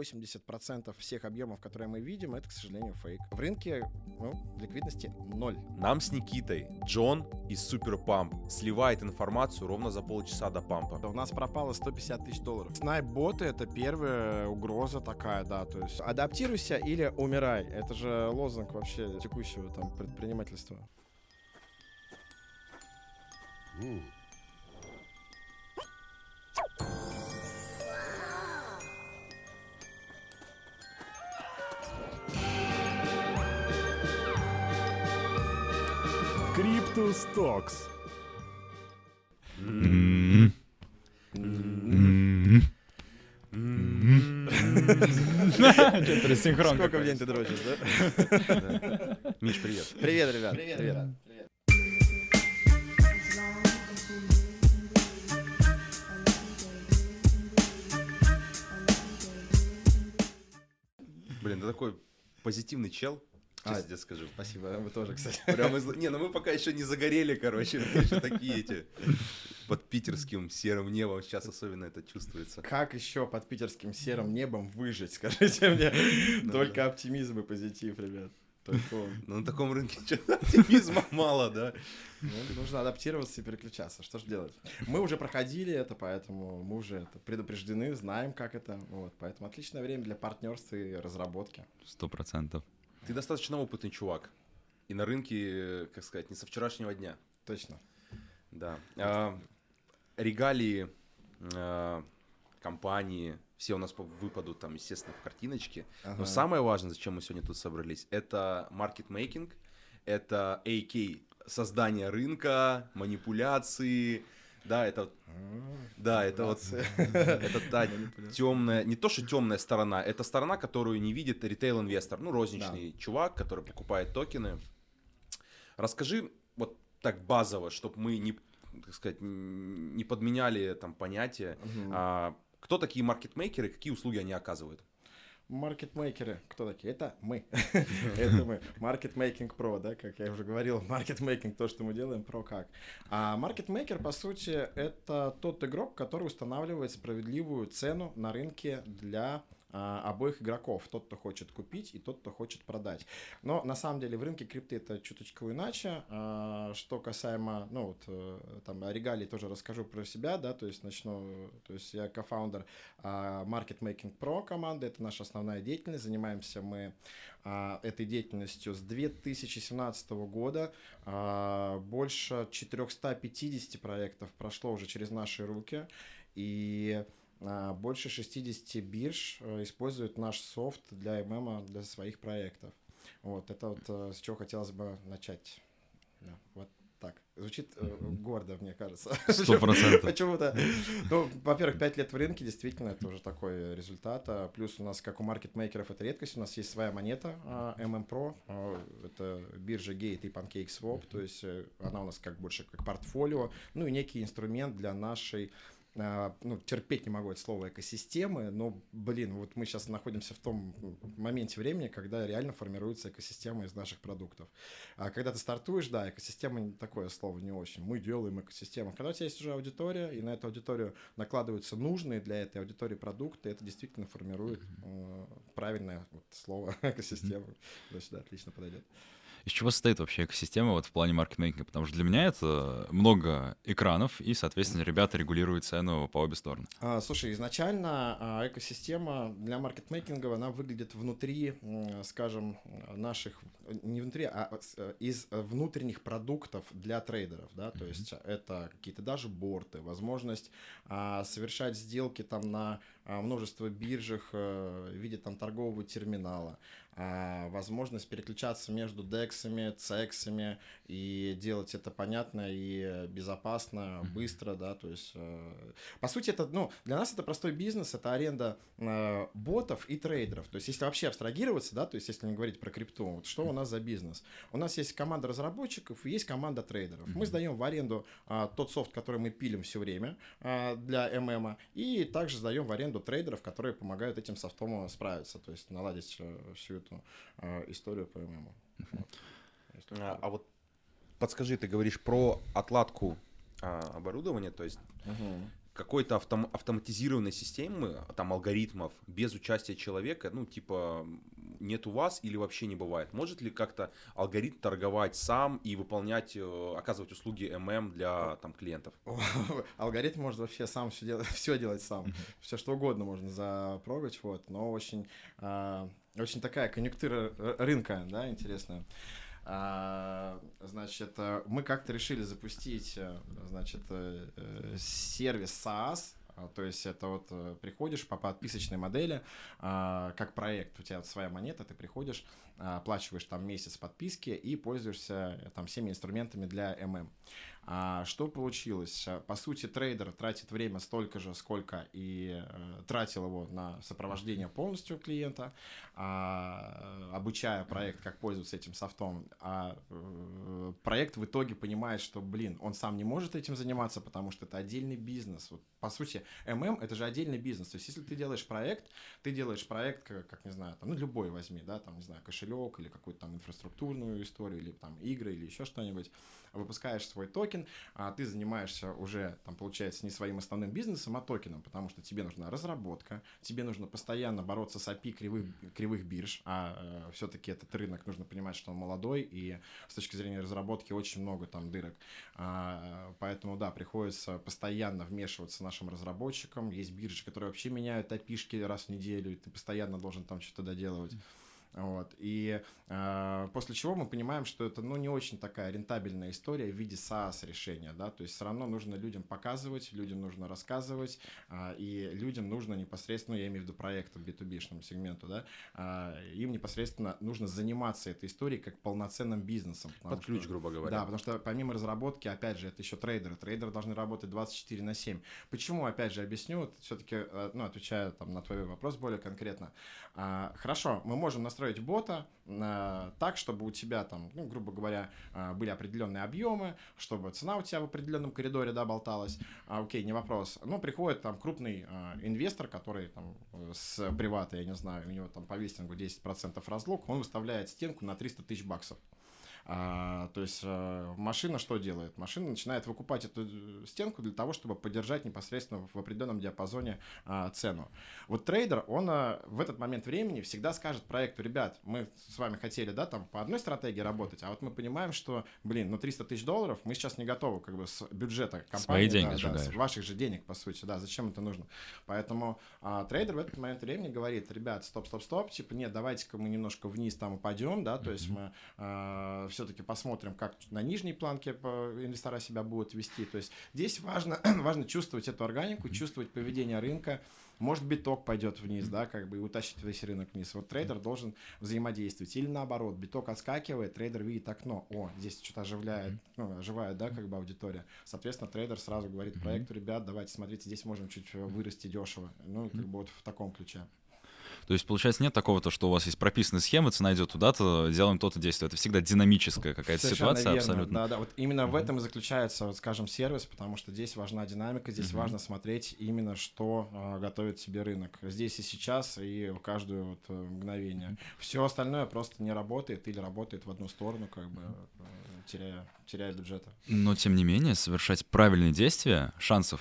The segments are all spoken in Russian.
80% всех объемов, которые мы видим, это, к сожалению, фейк. В рынке ну, ликвидности ноль. Нам с Никитой Джон из Суперпамп сливает информацию ровно за полчаса до пампа. У нас пропало 150 тысяч долларов. Снайп-боты — это первая угроза такая, да, то есть адаптируйся или умирай. Это же лозунг вообще текущего там предпринимательства. Mm. Что-то синхрон. Сколько в день ты дрочишь, да? Миш, привет. Привет, ребят. Привет. Блин, ты такой позитивный чел. А, тебе скажу. Спасибо, вы тоже, кстати. Прям из... Не, ну мы пока еще не загорели, короче. Мы еще такие эти под питерским серым небом. Сейчас особенно это чувствуется. Как еще под питерским серым небом выжить, скажите мне? Ну Только оптимизм и позитив, ребят. Только он. Ну, на таком рынке оптимизма мало, да? Ну, нужно адаптироваться и переключаться. Что же делать? Мы уже проходили это, поэтому мы уже это предупреждены, знаем, как это. Вот, поэтому отличное время для партнерства и разработки. Сто процентов. Ты достаточно опытный чувак. И на рынке, как сказать, не со вчерашнего дня. Точно. Да. А, регалии а, компании, все у нас выпадут там, естественно, в картиночке. Но Ага. самое важное, зачем мы сегодня тут собрались, это маркетмейкинг, это AK, создание рынка, манипуляции, да, это, да, это вот, это та темная, не то что темная сторона, это сторона, которую не видит ритейл-инвестор, ну, розничный чувак, который покупает токены. Расскажи вот так базово, чтобы мы не, так сказать, не подменяли там понятия. А, кто такие маркетмейкеры, какие услуги они оказывают? Маркетмейкеры, кто такие? Это мы. Это мы. Маркетмейкинг про, да, как я уже говорил, маркетмейкинг, то, что мы делаем, про как. А маркетмейкер, по сути, это тот игрок, который устанавливает справедливую цену на рынке для обоих игроков, тот, кто хочет купить и тот, кто хочет продать. Но на самом деле в рынке крипты это чуточку иначе. А, Что касаемо, ну вот, э, там, о тоже расскажу про себя, да, то есть начну, то есть я кофаундер а, Market Making Pro команды, это наша основная деятельность, занимаемся мы а, этой деятельностью с 2017 года, А, больше 450 проектов прошло уже через наши руки, и а, больше 60 бирж э, используют наш софт для ММ для своих проектов. Вот, это вот э, с чего хотелось бы начать. Да, вот так. Звучит э, гордо, мне кажется. Сто процентов. Почему-то. Ну, во-первых, 5 лет в рынке, действительно, это уже такой результат. А Плюс у нас, как у маркетмейкеров, это редкость. У нас есть своя монета а, MM Pro. а, Это биржа Gate и PancakeSwap. То есть э, она у нас как больше как портфолио. Ну и некий инструмент для нашей а, ну, терпеть не могу это слово экосистемы, но, блин, вот мы сейчас находимся в том моменте времени, когда реально формируется экосистема из наших продуктов. А когда ты стартуешь, да, экосистема такое слово не очень. Мы делаем экосистему. Когда у тебя есть уже аудитория, и на эту аудиторию накладываются нужные для этой аудитории продукты, это действительно формирует э, правильное вот слово экосистема. Да, сюда отлично подойдет. Из чего состоит вообще экосистема вот в плане маркетмейкинга? Потому что для меня это много экранов, и, соответственно, ребята регулируют цену по обе стороны. А, слушай, изначально а, экосистема для маркетмейкинга, она выглядит внутри, скажем, наших, не внутри, а э, из внутренних продуктов для трейдеров, да, то есть это какие-то даже борты, возможность а, совершать сделки там на множество биржах э, в виде там торгового терминала, а, возможность переключаться между дексами, цексами и делать это понятно и э, безопасно, быстро, да, то есть э, по сути, это, ну, для нас это простой бизнес, это аренда э, ботов и трейдеров. То есть, если вообще абстрагироваться, да, то есть, если не говорить про крипту, вот что у нас за бизнес? У нас есть команда разработчиков и есть команда трейдеров. Мы сдаем в аренду а, тот софт, который мы пилим все время а, для ММ, и также сдаем в аренду трейдеров, которые помогают этим софтом справиться, то есть наладить э, всю эту э, историю по ММ. А, а вот подскажи, ты говоришь про отладку а, оборудования, то есть какой-то автом, автоматизированной системы, там алгоритмов, без участия человека, ну, типа, нет у вас или вообще не бывает? Может ли как-то алгоритм торговать сам и выполнять, э, оказывать услуги ММ для там клиентов? Алгоритм может вообще сам все делать, все делать сам, все что угодно можно запрогать, вот, но очень, а, очень такая конъюнктура рынка, да, интересная. А, значит, э, мы как-то решили запустить, э, значит, сервис SaaS, то есть это вот э, приходишь по подписочной модели, а, как проект, у тебя своя монета, ты приходишь, оплачиваешь там месяц подписки и пользуешься э, там всеми инструментами для ММ. А что получилось? По сути, трейдер тратит время столько же, сколько и э, тратил его на сопровождение полностью клиента, а, обучая проект, как пользоваться этим софтом. А э, проект в итоге понимает, что, блин, он сам не может этим заниматься, потому что это отдельный бизнес. Вот, по сути, ММ это же отдельный бизнес. То есть, если ты делаешь проект, ты делаешь проект, как, как не знаю, там, ну, любой возьми, да, там, не знаю, кошелек или какую-то там инфраструктурную историю, или там игры, или еще что-нибудь, выпускаешь свой токен, а ты занимаешься уже, там, получается, не своим основным бизнесом, а токеном, потому что тебе нужна разработка, тебе нужно постоянно бороться с API кривых, кривых бирж, а э, все-таки этот рынок, нужно понимать, что он молодой, и с точки зрения разработки очень много там дырок. А, поэтому, да, приходится постоянно вмешиваться нашим разработчикам. Есть биржи, которые вообще меняют API раз в неделю, и ты постоянно должен там что-то доделывать. Вот. И э, после чего мы понимаем, что это ну, не очень такая рентабельная история в виде SaaS решения. Да? То есть все равно нужно людям показывать, людям нужно рассказывать, э, и людям нужно непосредственно, ну, я имею в виду проекту B2B-шному сегменту, да, э, им непосредственно нужно заниматься этой историей как полноценным бизнесом. Под ключ, что, грубо говоря. Да, потому что помимо разработки, опять же, это еще трейдеры. Трейдеры должны работать 24 на 7. Почему, опять же, объясню, вот все-таки, э, ну, отвечаю там, на твой вопрос более конкретно. А, хорошо, мы можем настроить бота а, так, чтобы у тебя там, ну, грубо говоря, а, были определенные объемы, чтобы цена у тебя в определенном коридоре, да, болталась. А, окей, не вопрос. Ну, приходит там крупный а, инвестор, который там с привата, я не знаю, у него там по вестингу 10% разлог, он выставляет стенку на 300 тысяч баксов. А, то есть а, машина что делает? Машина начинает выкупать эту э, стенку для того, чтобы поддержать непосредственно в определенном диапазоне а, цену. Вот трейдер, он а, в этот момент времени всегда скажет проекту, ребят, мы с вами хотели, да, там по одной стратегии работать, а вот мы понимаем, что, блин, ну 300 тысяч долларов мы сейчас не готовы как бы с бюджета компании. Свои деньги да, да, с ваших же денег, по сути, да, зачем это нужно? Поэтому а, трейдер в этот момент времени говорит, ребят, стоп, стоп, стоп, типа, нет, давайте-ка мы немножко вниз там упадем, да, то mm-hmm. есть мы а, все-таки посмотрим, как на нижней планке инвестора себя будут вести. То есть здесь важно, важно чувствовать эту органику, чувствовать поведение рынка. Может биток пойдет вниз, да, как бы и утащит весь рынок вниз. Вот трейдер должен взаимодействовать. Или наоборот, биток отскакивает, трейдер видит окно, о, здесь что-то оживляет, ну, оживает, да, как бы аудитория. Соответственно, трейдер сразу говорит проекту, ребят, давайте, смотрите, здесь можем чуть вырасти дешево. Ну, как бы вот в таком ключе. То есть, получается, нет такого, то, что у вас есть прописанная схема, цена идет туда-то, делаем то-то действие. Это всегда динамическая какая-то ситуация верно. абсолютно. Да, да. Вот именно uh-huh. в этом и заключается, вот, скажем, сервис, потому что здесь важна динамика, здесь uh-huh. важно смотреть именно, что э, готовит себе рынок. Здесь и сейчас, и в каждое вот, э, мгновение. Uh-huh. Все остальное просто не работает или работает в одну сторону, как бы э, теряя, теряя бюджета. Но, тем не менее, совершать правильные действия, шансов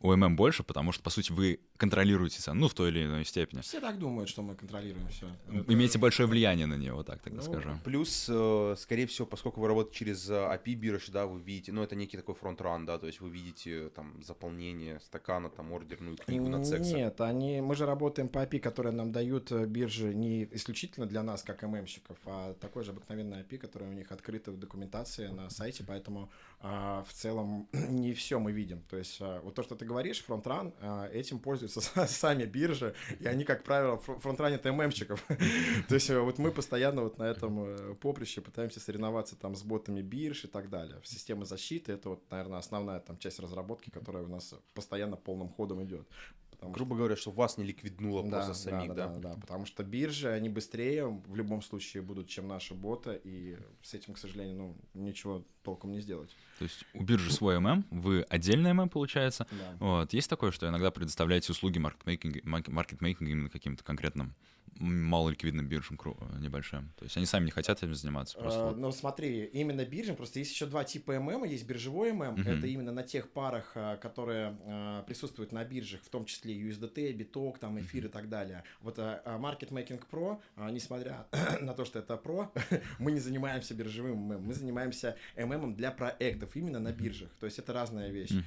у ММ больше, потому что, по сути, вы контролируете цену, ну, в той или иной степени. Все так думают, что мы контролируем все. Имеете это... большое влияние на нее, вот так тогда ну, скажем. Плюс, э, скорее всего, поскольку вы работаете через API бирж, да, вы видите, ну, это некий такой фронт-ран, да, то есть вы видите там заполнение стакана, там ордерную книгу на сексе. Нет, они, мы же работаем по API, которые нам дают э, биржи не исключительно для нас, как ММщиков, а такой же обыкновенный API, который у них открыто в документации на сайте, поэтому а, в целом не все мы видим. То есть а, вот то, что ты говоришь, фронт-ран, а, этим пользуются сами биржи, и они, как правило, фронтранят ММщиков. То есть э, вот мы постоянно вот на этом э, поприще пытаемся соревноваться там с ботами бирж и так далее. Система защиты — это вот, наверное, основная там часть разработки, которая у нас постоянно полным ходом идет потому Грубо говоря, что вас не ликвиднуло да, просто самих, да? да, да, потому что биржи, они быстрее в любом случае будут, чем наши боты, и с этим, к сожалению, ну, ничего толком не сделать. То есть у биржи свой ММ, вы отдельный ММ, получается. Да. Вот. Есть такое, что иногда предоставляете услуги маркетмейкинга, маркетмейкинга именно каким-то конкретным малоликвидным биржам небольшим. То есть они сами не хотят этим заниматься. Просто А, вот. Ну, смотри, именно биржам, просто есть еще два типа ММ, есть биржевой ММ, Мгм. это именно на тех парах, а, которые а, присутствуют на биржах, в том числе USDT, биток, там, эфир и так далее. Вот а, а, Market Making Pro, а, несмотря на то, что это про, мы не занимаемся биржевым ММ, мы занимаемся ММ для проектов, именно на биржах. То есть это разная вещь.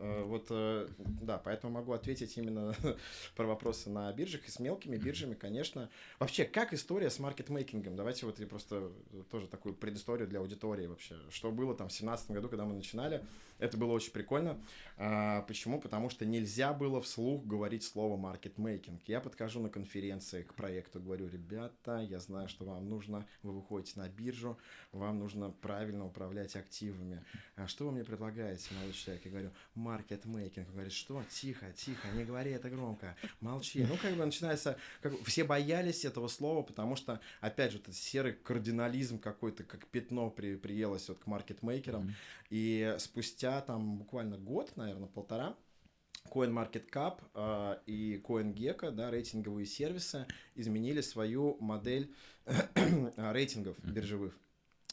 Вот, э, да, поэтому могу ответить именно про вопросы на биржах. И с мелкими биржами, конечно. Вообще, как история с маркетмейкингом? Давайте вот я просто тоже такую предысторию для аудитории вообще. Что было там в 2017 году, когда мы начинали? Это было очень прикольно. А, Почему? Потому что нельзя было вслух говорить слово маркетмейкинг. Я подхожу на конференции к проекту, говорю, ребята, я знаю, что вам нужно, вы выходите на биржу, вам нужно правильно управлять активами. А что вы мне предлагаете, молодой человек? Я говорю, маркетмейкинг. Он говорит, что? Тихо, тихо, не говори это громко, молчи. Ну, как бы начинается, как все боялись этого слова, потому что, опять же, этот серый кардинализм какой-то, как пятно при, приелось вот к маркетмейкерам. И спустя там буквально год, наверное, полтора, CoinMarketCap э, и CoinGecko, да, рейтинговые сервисы, изменили свою модель рейтингов биржевых.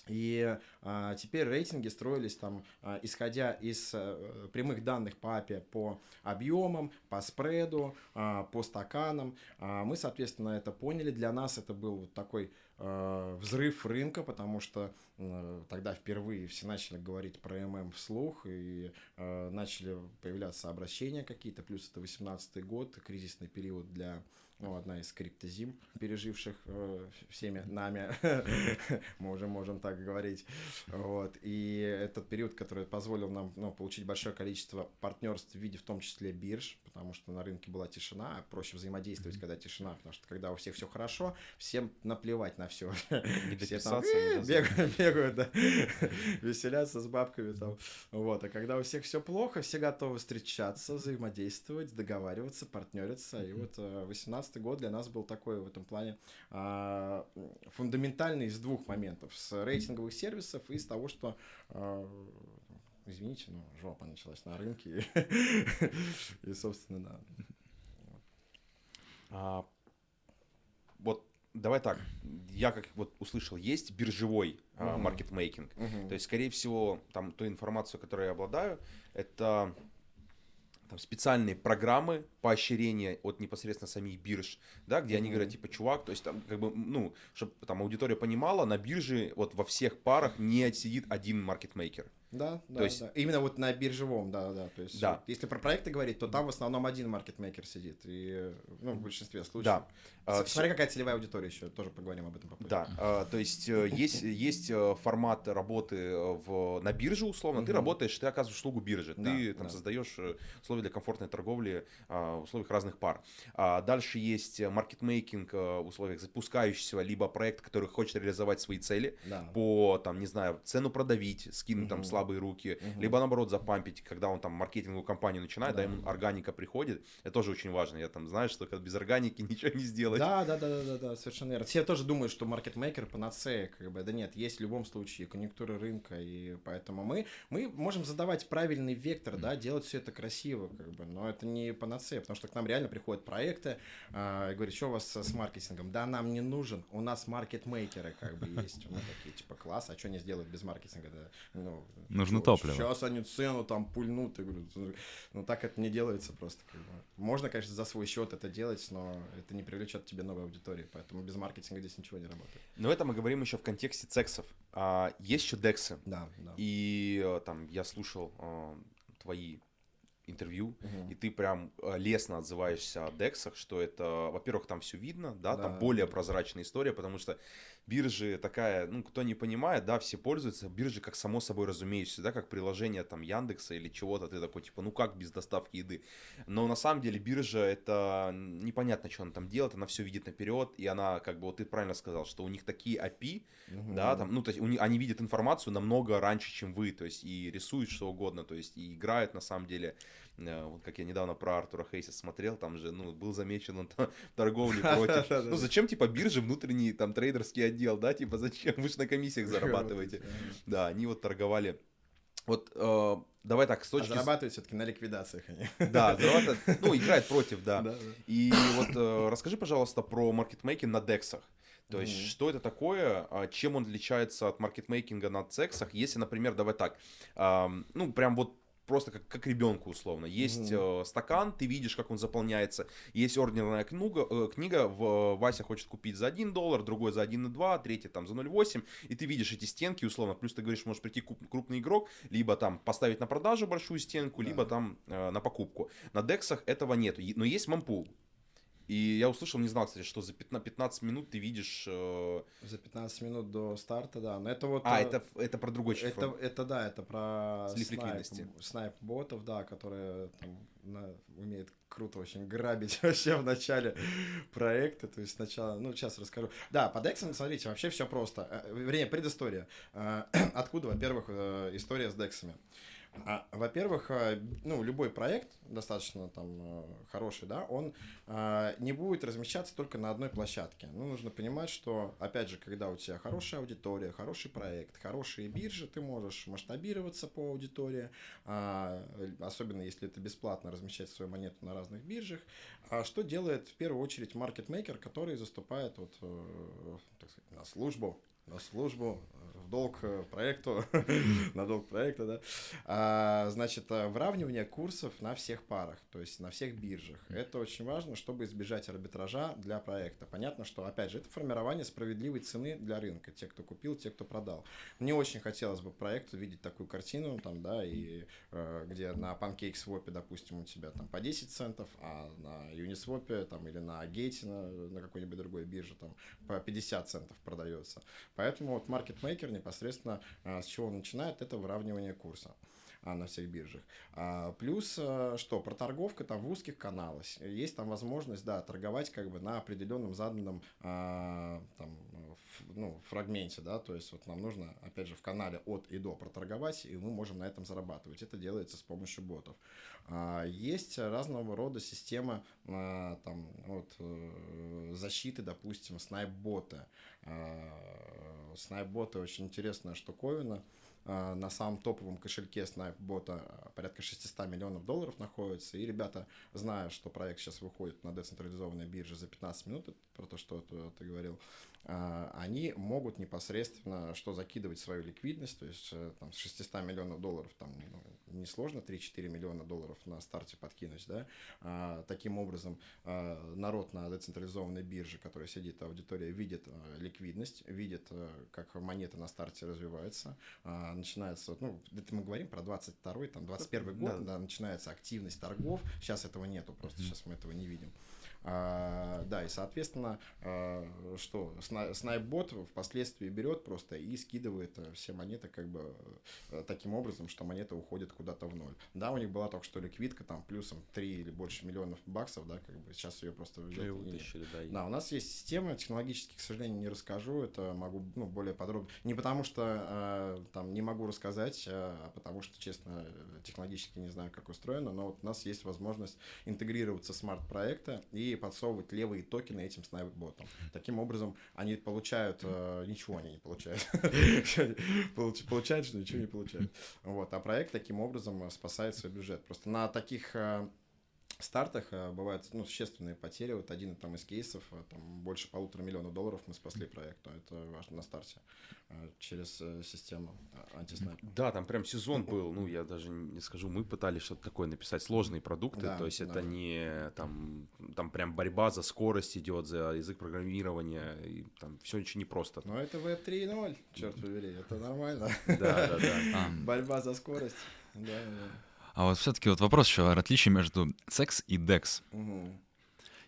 И а, теперь рейтинги строились там, а, исходя из а, прямых данных по API по объемам, по спреду, а, по стаканам. А, мы, соответственно, это поняли. Для нас это был вот такой а, взрыв рынка, потому что а, тогда впервые все начали говорить про ММ вслух и а, начали появляться обращения какие-то. Плюс это 18 год, кризисный период для ну, одна из криптозим, переживших э, всеми нами, мы уже можем так говорить. Вот. И этот период, который позволил нам ну, получить большое количество партнерств в виде в том числе бирж, потому что на рынке была тишина, проще взаимодействовать, когда тишина, потому что когда у всех все хорошо, всем наплевать на все. Все там «Э, бегают, бегают, да, веселятся с бабками там. Вот, а когда у всех все плохо, все готовы встречаться, взаимодействовать, договариваться, партнериться. И вот э, 18 год для нас был такой в этом плане а, фундаментальный из двух моментов. С рейтинговых сервисов и с того, что а, Извините, но жопа началась на рынке. И, собственно, да. А, вот давай так, я как вот услышал, есть биржевой а, маркетмейкинг. То есть, скорее всего, там ту информацию, которой я обладаю, это там, специальные программы поощрения от непосредственно самих бирж, да, где они говорят, типа, чувак, то есть там, как бы, ну, чтобы там аудитория понимала, на бирже вот во всех парах не сидит один маркетмейкер. Да, да, То есть- да. Именно вот на биржевом, да, да. То есть, Да. вот если про проекты говорить, то там в основном один маркетмейкер сидит. И, ну, в большинстве случаев. Да. А, Смотри, какая целевая аудитория еще, тоже поговорим об этом попозже. Да, а, то есть э, есть, есть э, формат работы э, в, на бирже, условно. Ты работаешь, ты оказываешь услугу биржи. Да, ты там да. создаешь условия для комфортной торговли а, в условиях разных пар. Дальше есть маркетмейкинг в условиях запускающегося, либо проект, который хочет реализовать свои цели Да. по, там, не знаю, цену продавить, скинуть там. Слабые руки, Мгм. либо наоборот запампить, когда он там маркетинговую кампанию начинает, да, Да. ему органика приходит. Это тоже очень важно. Я там знаю, что без органики ничего не сделать. Да, да, да, да, да, да, совершенно верно. Все тоже думают, что маркетмейкер панацея, как бы, да нет, есть в любом случае конъюнктура рынка, и поэтому мы, мы можем задавать правильный вектор, да, делать все это красиво, как бы, но это не панацея, потому что к нам реально приходят проекты, и говорят, что у вас с маркетингом? Да, нам не нужен, у нас маркетмейкеры, как бы, есть, мы такие, типа, класс, а что они сделают без маркетинга, да, ну, Нужно чё, топливо. Сейчас они цену там пульнут, я говорю, ну так это не делается просто. Как бы. Можно, конечно, за свой счет это делать, но это не привлечет тебе новой аудитории, поэтому без маркетинга здесь ничего не работает. Но это мы говорим еще в контексте цексов. А, есть еще дексы. Да, да. И э, там я слушал э, твои интервью, Мгм. и ты прям э, лестно отзываешься о дексах, что это, во-первых, там все видно, да, там Да. более прозрачная история, потому что биржи такая, ну, кто не понимает, да, все пользуются, биржи как само собой разумеющееся, да, как приложение там Яндекса или чего-то, ты такой, типа, ну как без доставки еды? Но на самом деле биржа это непонятно, что она там делает, она все видит наперед, и она, как бы, вот ты правильно сказал, что у них такие API, Мгм. да, там, ну, то есть у них- они видят информацию намного раньше, чем вы, то есть и рисуют что угодно, то есть и играют на самом деле вот как я недавно про Артура Хейса смотрел, там же, ну, был замечен он торговле против. Ну, зачем, типа, биржи внутренний, там, трейдерский отдел, да, типа, зачем? Вы же на комиссиях зарабатываете. Да, они вот торговали вот э, давай так, с точки... А зарабатывают все-таки на ликвидациях они. Да, зарабатывают, ну, играет против, да. да, да. И вот э, расскажи, пожалуйста, про маркетмейкинг на дексах. То есть, mm-hmm. что это такое, а, чем он отличается от маркетмейкинга на цексах, если, например, давай так, э, ну, прям вот просто как, как ребенку условно. Есть mm-hmm. э, стакан, ты видишь, как он заполняется. Есть ордерная книга, э, книга в, Вася хочет купить за 1 доллар, другой за 1,2, третий там за 0,8. И ты видишь эти стенки условно. Плюс ты говоришь, может прийти крупный игрок, либо там поставить на продажу большую стенку, либо там э, на покупку. На дексах этого нету. Но есть мампул. И я услышал, не знал, кстати, что за 15 минут ты видишь... Э... За 15 минут до старта, да. Но это вот... А, э... это, это про другой чифр. Это, это да, это про Слив снайп, снайп ботов, да, которые там на, умеют круто очень грабить вообще в начале проекта. То есть сначала, ну, сейчас расскажу. Да, по дексам, смотрите, вообще все просто. Э, время, предыстория. Э, откуда, во-первых, э, история с дексами? А, во-первых, а, ну, любой проект, достаточно там э, хороший, да, он а, не будет размещаться только на одной площадке. Ну, нужно понимать, что, опять же, когда у тебя хорошая аудитория, хороший проект, хорошие биржи, ты можешь масштабироваться по аудитории, а, особенно если это бесплатно размещать свою монету на разных биржах. А что делает в первую очередь маркетмейкер, который заступает вот, э, так сказать, на службу на службу, в долг э, проекту, на долг проекта, да, а, значит, э, выравнивание курсов на всех парах, то есть на всех биржах. Это очень важно, чтобы избежать арбитража для проекта. Понятно, что, опять же, это формирование справедливой цены для рынка, те, кто купил, те, кто продал. Мне очень хотелось бы проекту видеть такую картину, там, да, и э, где на PancakeSwap, допустим, у тебя там по 10 центов, а на Uniswap там, или на Gate, на, на какой-нибудь другой бирже там по 50 центов продается. Поэтому вот маркетмейкер непосредственно а, с чего он начинает, это выравнивание курса а, на всех биржах. А, плюс, а, что, проторговка там в узких каналах. Есть там возможность, да, торговать как бы на определенном заданном там, ну, фрагменте, да, то есть вот нам нужно, опять же, в канале от и до проторговать, и мы можем на этом зарабатывать. Это делается с помощью ботов. Есть разного рода система а, там, вот, э, защиты, допустим, снайп-боты. А, снайп-боты очень интересная штуковина. А, на самом топовом кошельке снайп-бота а, порядка 600 миллионов долларов находится, и ребята, зная, что проект сейчас выходит на децентрализованной бирже за 15 минут, про то, что ты, говорил, они могут непосредственно что закидывать свою ликвидность, то есть э, там, с 600 миллионов долларов там ну, несложно 3-4 миллиона долларов на старте подкинуть, да, а, таким образом а, народ на децентрализованной бирже, который сидит, аудитория видит а, ликвидность, видит, а, как монета на старте развивается, а, начинается, ну, это мы говорим про 22 там, 21 год, да. да, начинается активность торгов, сейчас этого нету, просто сейчас мы этого не видим. А, да, и, соответственно, а, что, снайпбот впоследствии берет просто и скидывает э, все монеты как бы э, таким образом, что монета уходит куда-то в ноль. Да, у них была только что ликвидка, там, плюсом 3 или больше миллионов баксов, да, как бы сейчас ее просто взяли. Вытащили, да, да, у нас есть система, технологически, к сожалению, не расскажу, это могу, ну, более подробно. Не потому что, э, там, не могу рассказать, а потому что, честно, технологически не знаю, как устроено, но вот у нас есть возможность интегрироваться в смарт-проекты и подсовывать левые токены этим снайп-ботам. Таким образом, они получают... Э, ничего они не получают. Получают, что ничего не получают. Вот. А проект таким образом спасает свой бюджет. Просто на таких э, стартах э, бывают ну, существенные потери. Вот один там, из кейсов, э, там, больше полутора миллионов долларов мы спасли проекту. Это важно на старте э, через систему антиснайпа. Да, там прям сезон был. Ну, я даже не скажу, мы пытались что-то такое написать. Сложные продукты. Да, то есть да. это не там, там прям борьба за скорость идет, за язык программирования. И там все очень непросто. Но это Web 3.0, черт побери. Это нормально. Да, да, да. Борьба за скорость. Да, да. А вот все-таки вот вопрос еще отличие между секс и DEX. Угу.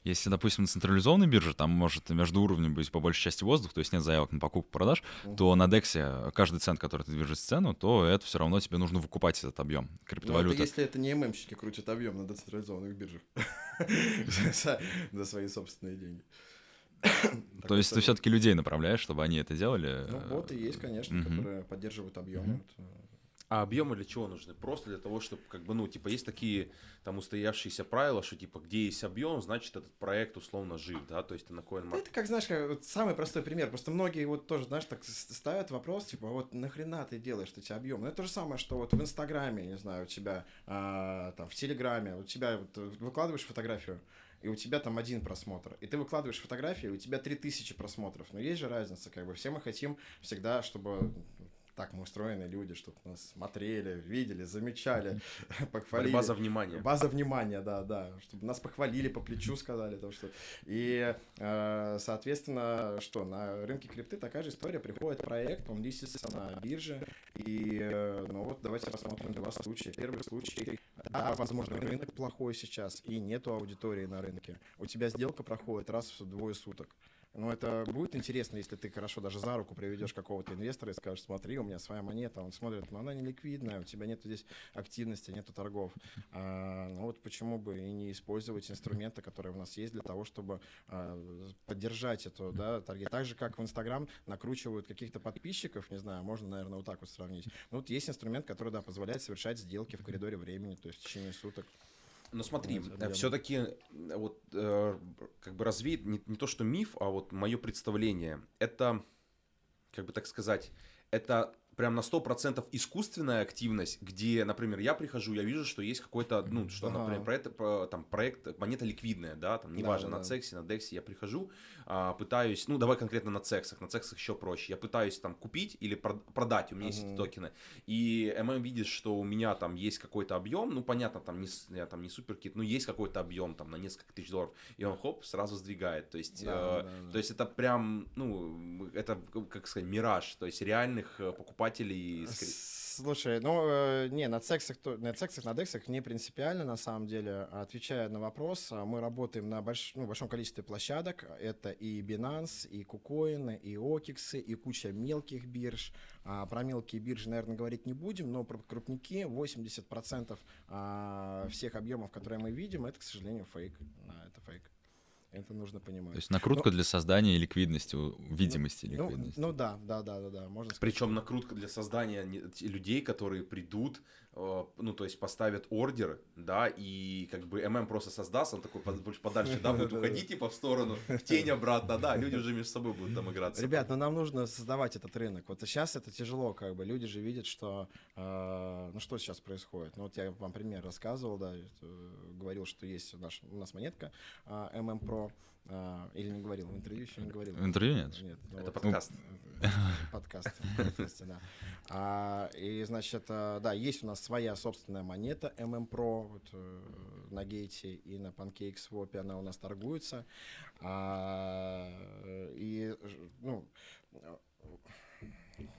Если, допустим, на централизованной бирже, там может между уровнями быть по большей части воздух, то есть нет заявок на покупку-продаж, uh то на DEX каждый цент, который ты движешь в цену, то это все равно тебе нужно выкупать этот объем криптовалюты. Ну, это если это не ММщики крутят объем на децентрализованных биржах за свои собственные деньги. То есть ты все-таки людей направляешь, чтобы они это делали? Ну, боты есть, конечно, которые поддерживают объемы. А объемы для чего нужны? Просто для того, чтобы, как бы, ну, типа, есть такие там устоявшиеся правила, что, типа, где есть объем, значит, этот проект условно жив, да, то есть ты на CoinMarket... Это как, знаешь, как, вот самый простой пример, просто многие вот тоже, знаешь, так ставят вопрос, типа, вот нахрена ты делаешь эти объемы? Ну, это то же самое, что вот в Инстаграме, не знаю, у тебя, а, там, в Телеграме, у тебя вот, выкладываешь фотографию, и у тебя там один просмотр, и ты выкладываешь фотографии, и у тебя 3000 просмотров. Но есть же разница, как бы все мы хотим всегда, чтобы так мы устроены люди, чтобы нас смотрели, видели, замечали, похвалили. База внимания. База внимания, да, да, чтобы нас похвалили, по плечу сказали, то что. И, э, соответственно, что на рынке крипты такая же история. Приходит проект, он листится на бирже, и, э, ну вот, давайте посмотрим два случая. Первый случай, да, возможно, рынок плохой сейчас, и нету аудитории на рынке. У тебя сделка проходит раз в двое суток. Но это будет интересно, если ты хорошо даже за руку приведешь какого-то инвестора и скажешь, смотри, у меня своя монета, он смотрит, но она не ликвидная, у тебя нет здесь активности, нету торгов. А, ну вот почему бы и не использовать инструменты, которые у нас есть для того, чтобы а, поддержать эту да, торги. Так же, как в Инстаграм накручивают каких-то подписчиков, не знаю, можно, наверное, вот так вот сравнить. Ну вот есть инструмент, который, да, позволяет совершать сделки в коридоре времени, то есть в течение суток. Но смотри, все-таки э, вот э, как бы развеет не, не то что миф, а вот мое представление. Это, как бы так сказать, это прям на 100% искусственная активность, где, например, я прихожу, я вижу, что есть какой-то, ну, что, ага. например, проект, там, проект, монета ликвидная, да, там, неважно, да, да, на Цексе, на Дексе, я прихожу, а, пытаюсь, ну, давай конкретно на Цексах, на Цексах еще проще, я пытаюсь там купить или продать, у меня есть эти токены, и ММ видит, что у меня там есть какой-то объем, ну, понятно, там, не, я там не суперкит, но есть какой-то объем там на несколько тысяч долларов, и он, хоп, сразу сдвигает, то есть, да, э, да, да. то есть это прям, ну, это, как сказать, мираж, то есть реальных э, покупателей покупателей. Слушай, ну, э, не, на сексах, на сексах, на дексах не принципиально, на самом деле. Отвечая на вопрос, а, мы работаем на больш, ну, большом количестве площадок. Это и Binance, и KuCoin, и OKX, и куча мелких бирж. А, про мелкие биржи, наверное, говорить не будем, но про крупники 80% а, всех объемов, которые мы видим, это, к сожалению, фейк. Это фейк. Это нужно понимать. То есть накрутка ну, для создания ликвидности, видимости ну, ликвидности. Ну, ну да, да, да, да, да, можно сказать. Причем накрутка для создания людей, которые придут, ну то есть поставят ордер, да, и как бы ММ просто создаст, он такой больше подальше, да, будет уходить типа в сторону, в тень обратно, да, люди уже между собой будут там играться. Ребят, ну нам нужно создавать этот рынок. Вот сейчас это тяжело, как бы люди же видят, что, э, ну что сейчас происходит. Ну вот я вам пример рассказывал, да, э, говорил, что есть наш, у нас монетка ММ Pro, а, или не говорил, в интервью еще не говорил. В интервью нет? Нет. Ну, это вот, подкаст. Подкаст. подкасте, да. А, и, значит, да, есть у нас своя собственная монета MM Pro вот, э, на гейте и на PancakeSwap она у нас торгуется. А, и, ну,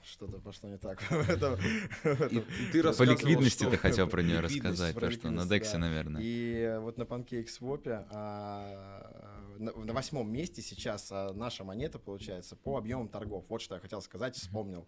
что-то пошло не так. По ликвидности ты хотел про нее рассказать, то что на Дексе, наверное. И вот на PancakeSwap а, на восьмом месте сейчас а, наша монета получается по объемам торгов. Вот что я хотел сказать, вспомнил.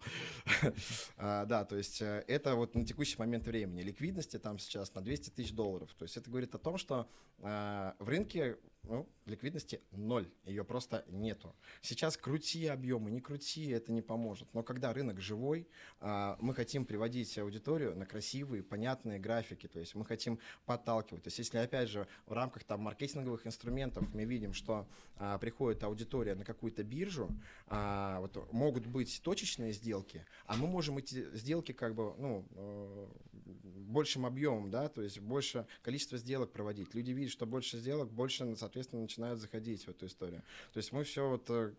А, да, то есть э, это вот на текущий момент времени. Ликвидности там сейчас на 200 тысяч долларов. То есть это говорит о том, что в рынке ну, ликвидности ноль, ее просто нету. Сейчас крути объемы, не крути, это не поможет. Но когда рынок живой, а, мы хотим приводить аудиторию на красивые, понятные графики, то есть мы хотим подталкивать. То есть если, опять же, в рамках там маркетинговых инструментов мы видим, что а, приходит аудитория на какую-то биржу, а, вот могут быть точечные сделки, а мы можем эти сделки как бы, ну, э, большим объемом, да, то есть больше количество сделок проводить. Люди видят, что больше сделок, больше, начинают заходить в эту историю. То есть мы все вот, э,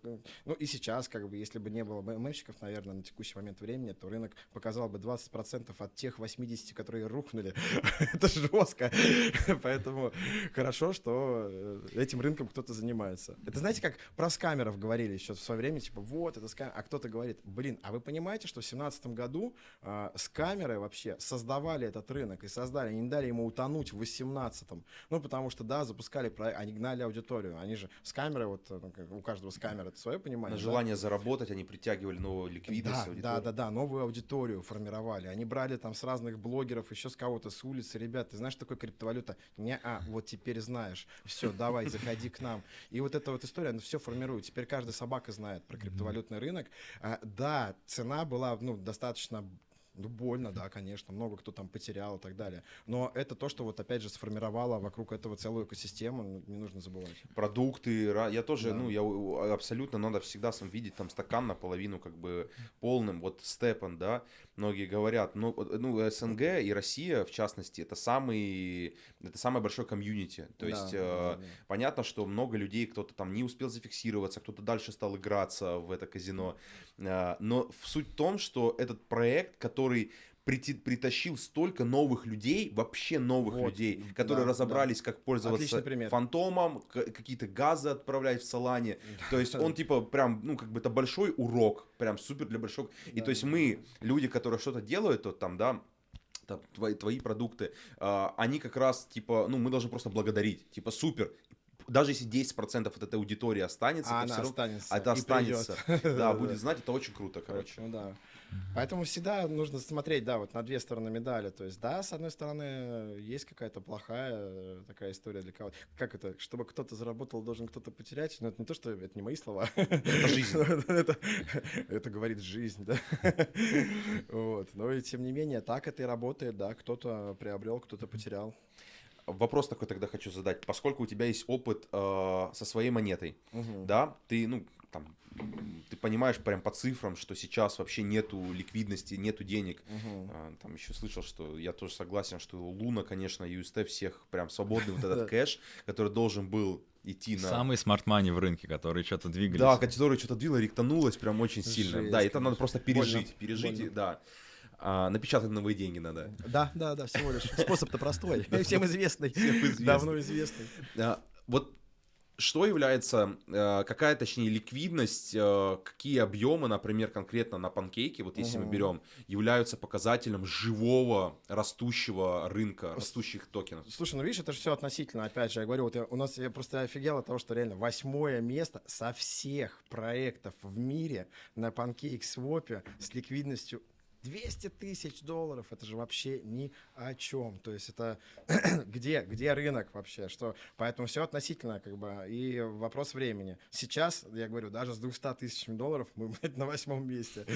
ну и сейчас, как бы, если бы не было БММщиков, наверное, на текущий момент времени, то рынок показал бы 20% от тех 80, которые рухнули. Это жестко. Поэтому хорошо, что э, этим рынком кто-то занимается. Это знаете, как про скамеров говорили еще в свое время, типа, вот, это скамер, а кто-то говорит, блин, а вы понимаете, что в 2017 году э, скамеры вообще создавали этот рынок и создали, они не дали ему утонуть в 18-м. Ну, потому что, да, запускали они гнали аудиторию. Они же с камеры, вот ну, у каждого с камеры это свое понимание. На да? желание заработать они притягивали новую ликвидность. Да, да, да, да, новую аудиторию формировали. Они брали там с разных блогеров, еще с кого-то с улицы. Ребят, ты знаешь, такое криптовалюта? Не, а, вот теперь знаешь. Все, давай, заходи к нам. И вот эта вот история, она все формирует. Теперь каждая собака знает про криптовалютный рынок. А, да, цена была, ну, достаточно Ну, больно, да, конечно, много кто там потерял и так далее. Но это то, что вот опять же сформировало вокруг этого целую экосистему, ну, не нужно забывать. продукты, я тоже, Да. ну, я абсолютно надо всегда сам видеть там стакан наполовину как бы полным, вот Степан, да, многие говорят, ну, ну, СНГ и Россия, в частности, это самый, это самое большое комьюнити, то Да, есть, да, э, да. понятно, что много людей, кто-то там не успел зафиксироваться, кто-то дальше стал играться в это казино, Э, но суть в том, что этот проект, который прити- притащил столько новых людей, вообще новых Вот, людей, которые да, разобрались, как пользоваться фантомом, какие-то газы отправлять в салане. То есть он типа прям, ну как бы это большой урок, прям супер для большого. И Да. то есть мы, люди, которые что-то делают, то там, да, там, твои, твои продукты, а, они как раз, типа, ну, мы должны просто благодарить. Типа, супер. Даже если 10% от этой аудитории останется, А она всё равно- останется. это останется. Да, будет знать, это очень круто, короче. Поэтому да. Поэтому всегда нужно смотреть, да, вот на две стороны медали. То есть, да, с одной стороны, есть какая-то плохая э, такая история для кого-то. Как это? Чтобы кто-то заработал, должен кто-то потерять. Но это не то, что это не мои слова. Это жизнь. Это, это говорит жизнь, да. Вот. Но и тем не менее, так это и работает, да. Кто-то приобрел, кто-то потерял. Вопрос такой тогда хочу задать. Поскольку у тебя есть опыт э, со своей монетой, Мгм. да, ты, ну, там, ты понимаешь прям по цифрам, что сейчас вообще нету ликвидности, нету денег. Мгм. А, Там еще слышал, что я тоже согласен, что Луна, конечно, UST всех прям свободный вот этот кэш, который должен был идти на... Самый смарт-мани в рынке, которые что-то двигались. Да, который что-то двигло, ректанулось прям очень сильно. Да, это надо просто Больно, пережить, пережить, больно. да. А, напечатать новые деньги надо. Да, да, да, всего лишь. Способ-то простой. Всем известный. известный. Давно известный. Вот что является, э, какая, точнее, ликвидность, э, какие объемы, например, конкретно на панкейке, вот если мы Мгм. берем, являются показателем живого растущего рынка, растущих токенов? Слушай, ну видишь, это же все относительно. Опять же, я говорю, вот я- у нас я просто офигел от того, что реально восьмое место со всех проектов в мире на PancakeSwap с ликвидностью 200 тысяч долларов. Это же вообще ни о чем. То есть это где, где рынок вообще? Что? Поэтому все относительно, как бы, и вопрос времени. Сейчас, я говорю, даже с 200 тысячами долларов мы, блядь, на восьмом месте.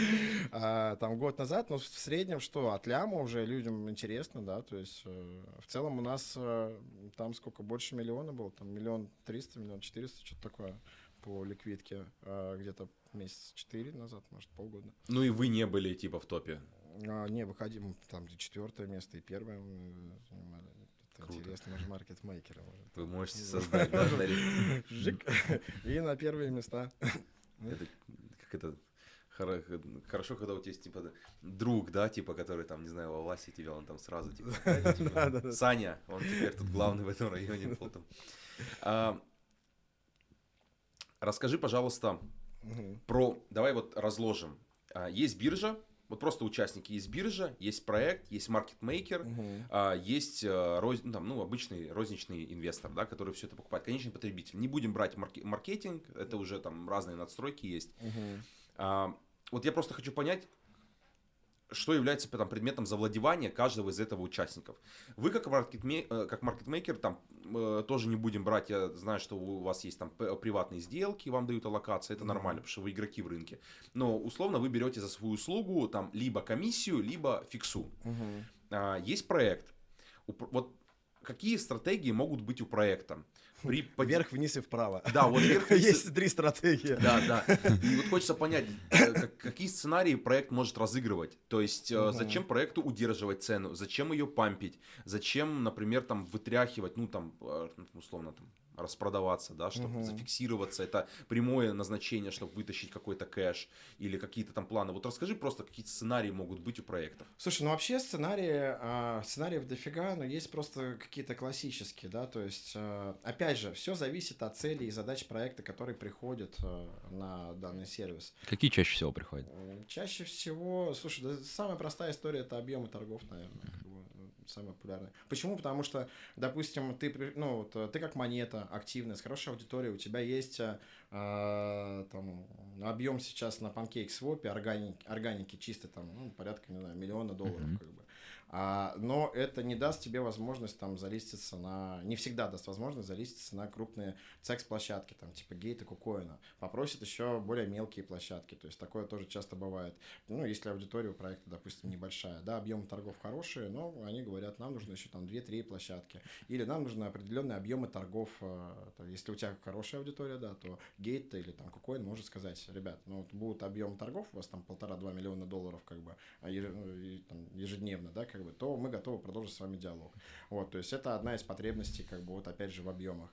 А, там год назад, ну, в среднем, что, от ляма уже людям интересно, да, то есть э, в целом у нас э, там сколько, больше миллиона было, там миллион триста, миллион четыреста, что-то такое по ликвидке, а, где-то месяц четыре назад, может, полгода. Ну и вы не были типа в топе. А, не, выходим, там где четвертое место и первое мы занимали. Это Круто. интересно, мы же маркетмейкеры. Вы можете создать, да. И на первые места. это, как это, хоро- хорошо, когда у тебя есть, типа, друг, да, типа, который там, не знаю, во власти тебя, он там сразу, типа, «Дядя, типа, Да, да, да. Саня, он теперь тут главный в этом районе. был там». А, Расскажи, пожалуйста, Мгм. про, давай вот разложим. А, Есть биржа, вот просто участники, есть биржа, есть проект, есть маркетмейкер, а, есть э, роз- ну, там, ну, обычный розничный инвестор, да, который все это покупает, конечный потребитель. Не будем брать марке- маркетинг, это уже там разные надстройки есть. Мгм. А, вот я просто хочу понять, что является там, предметом завладевания каждого из этого участников. Вы как, маркетме- э, как маркетмейкер, там э, тоже не будем брать, я знаю, что у вас есть там приватные сделки, вам дают аллокации, это нормально, потому что вы игроки в рынке. Но условно вы берете за свою услугу там либо комиссию, либо фиксу. Мгм. А, есть проект. У вот какие стратегии могут быть у проекта? При Вверх, вниз и вправо. Да, вот вверх, Есть три стратегии. да, да. И вот хочется понять, э, как- какие сценарии проект может разыгрывать. То есть, э, зачем проекту удерживать цену, зачем ее пампить, зачем, например, там вытряхивать, ну там, э, условно, там, распродаваться, да, чтобы Мгм. зафиксироваться. Это прямое назначение, чтобы вытащить какой-то кэш или какие-то там планы. Вот расскажи просто, какие сценарии могут быть у проектов. Слушай, ну вообще сценарии, а, сценариев дофига, но есть просто какие-то классические, да, то есть, а, опять же, все зависит от целей и задач проекта, который приходит а, на данный сервис. Какие чаще всего приходят? Чаще всего, слушай, да самая простая история это объемы торгов, наверное, самая популярная. Почему? Потому что, допустим, ты, ну, вот, э, ты как монета активная, с хорошей аудиторией, у тебя есть э, а, там объем сейчас на PancakeSwap органики, органики чисто там ну, порядка, не знаю, миллиона долларов, Мгм. как бы. А, но это не даст тебе возможность там залиститься на... Не всегда даст возможность залиститься на крупные секс-площадки, там, типа гейта, кукоина. Попросят еще более мелкие площадки, то есть такое тоже часто бывает. Ну, если аудитория у проекта, допустим, небольшая, да, объемы торгов хорошие, но они говорят, нам нужно еще там 2-3 площадки. Или нам нужны определенные объемы торгов. э, Если у тебя хорошая аудитория, да, то гейт или там кукоин может сказать, ребят, ну, вот будут объем торгов, у вас там полтора-два миллиона долларов, как бы, а ну, там ежедневно, да, как бы, то мы готовы продолжить с вами диалог. Вот, то есть это одна из потребностей, как бы, вот опять же в объемах.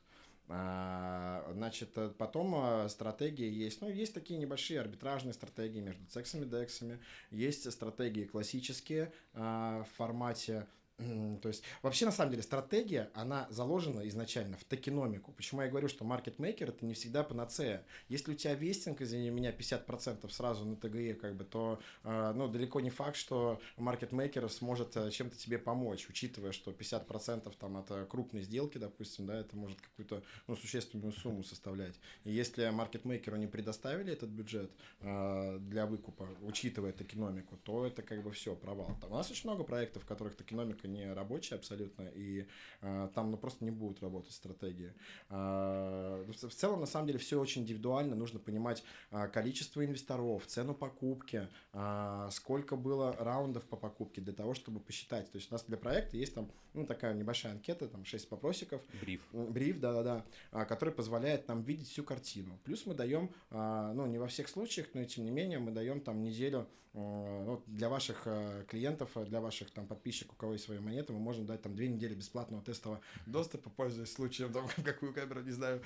А, Значит, э, потом э, стратегии есть. Ну, есть такие небольшие арбитражные стратегии между цексами и дексами. Есть стратегии классические а, в формате То есть, вообще, на самом деле, стратегия, она заложена изначально в токеномику. Почему я говорю, что маркетмейкер это не всегда панацея. Если у тебя вестинг, извини меня, 50% сразу на ТГЕ, как бы, то, э, ну, далеко не факт, что маркетмейкер сможет э, чем-то тебе помочь, учитывая, что 50% там это крупные сделки, допустим, да, это может какую-то, ну, существенную сумму составлять. И если маркетмейкеру не предоставили этот бюджет э, для выкупа, учитывая токеномику, то это как бы все, провал. Там у нас очень много проектов, в которых токеномика не рабочая абсолютно, и э, там ну, просто не будут работать стратегии. А, в в целом, на самом деле, все очень индивидуально. Нужно понимать а, количество инвесторов, цену покупки, а, сколько было раундов по покупке для того, чтобы посчитать. То есть у нас для проекта есть там ну, такая небольшая анкета, там 6 вопросиков, Бриф. Бриф, да-да-да, а, который позволяет нам видеть всю картину. Плюс мы даем, а, ну, не во всех случаях, но и тем не менее, мы даем там неделю э, ну, для ваших э, клиентов, э, для ваших там подписчиков, у кого есть свои монеты, мы можем дать там две недели бесплатного тестового доступа, пользуясь случаем, там, какую камеру, не знаю.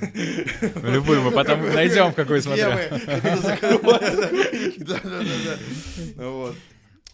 Любую мы потом найдем, в какую закрывает. Да-да-да.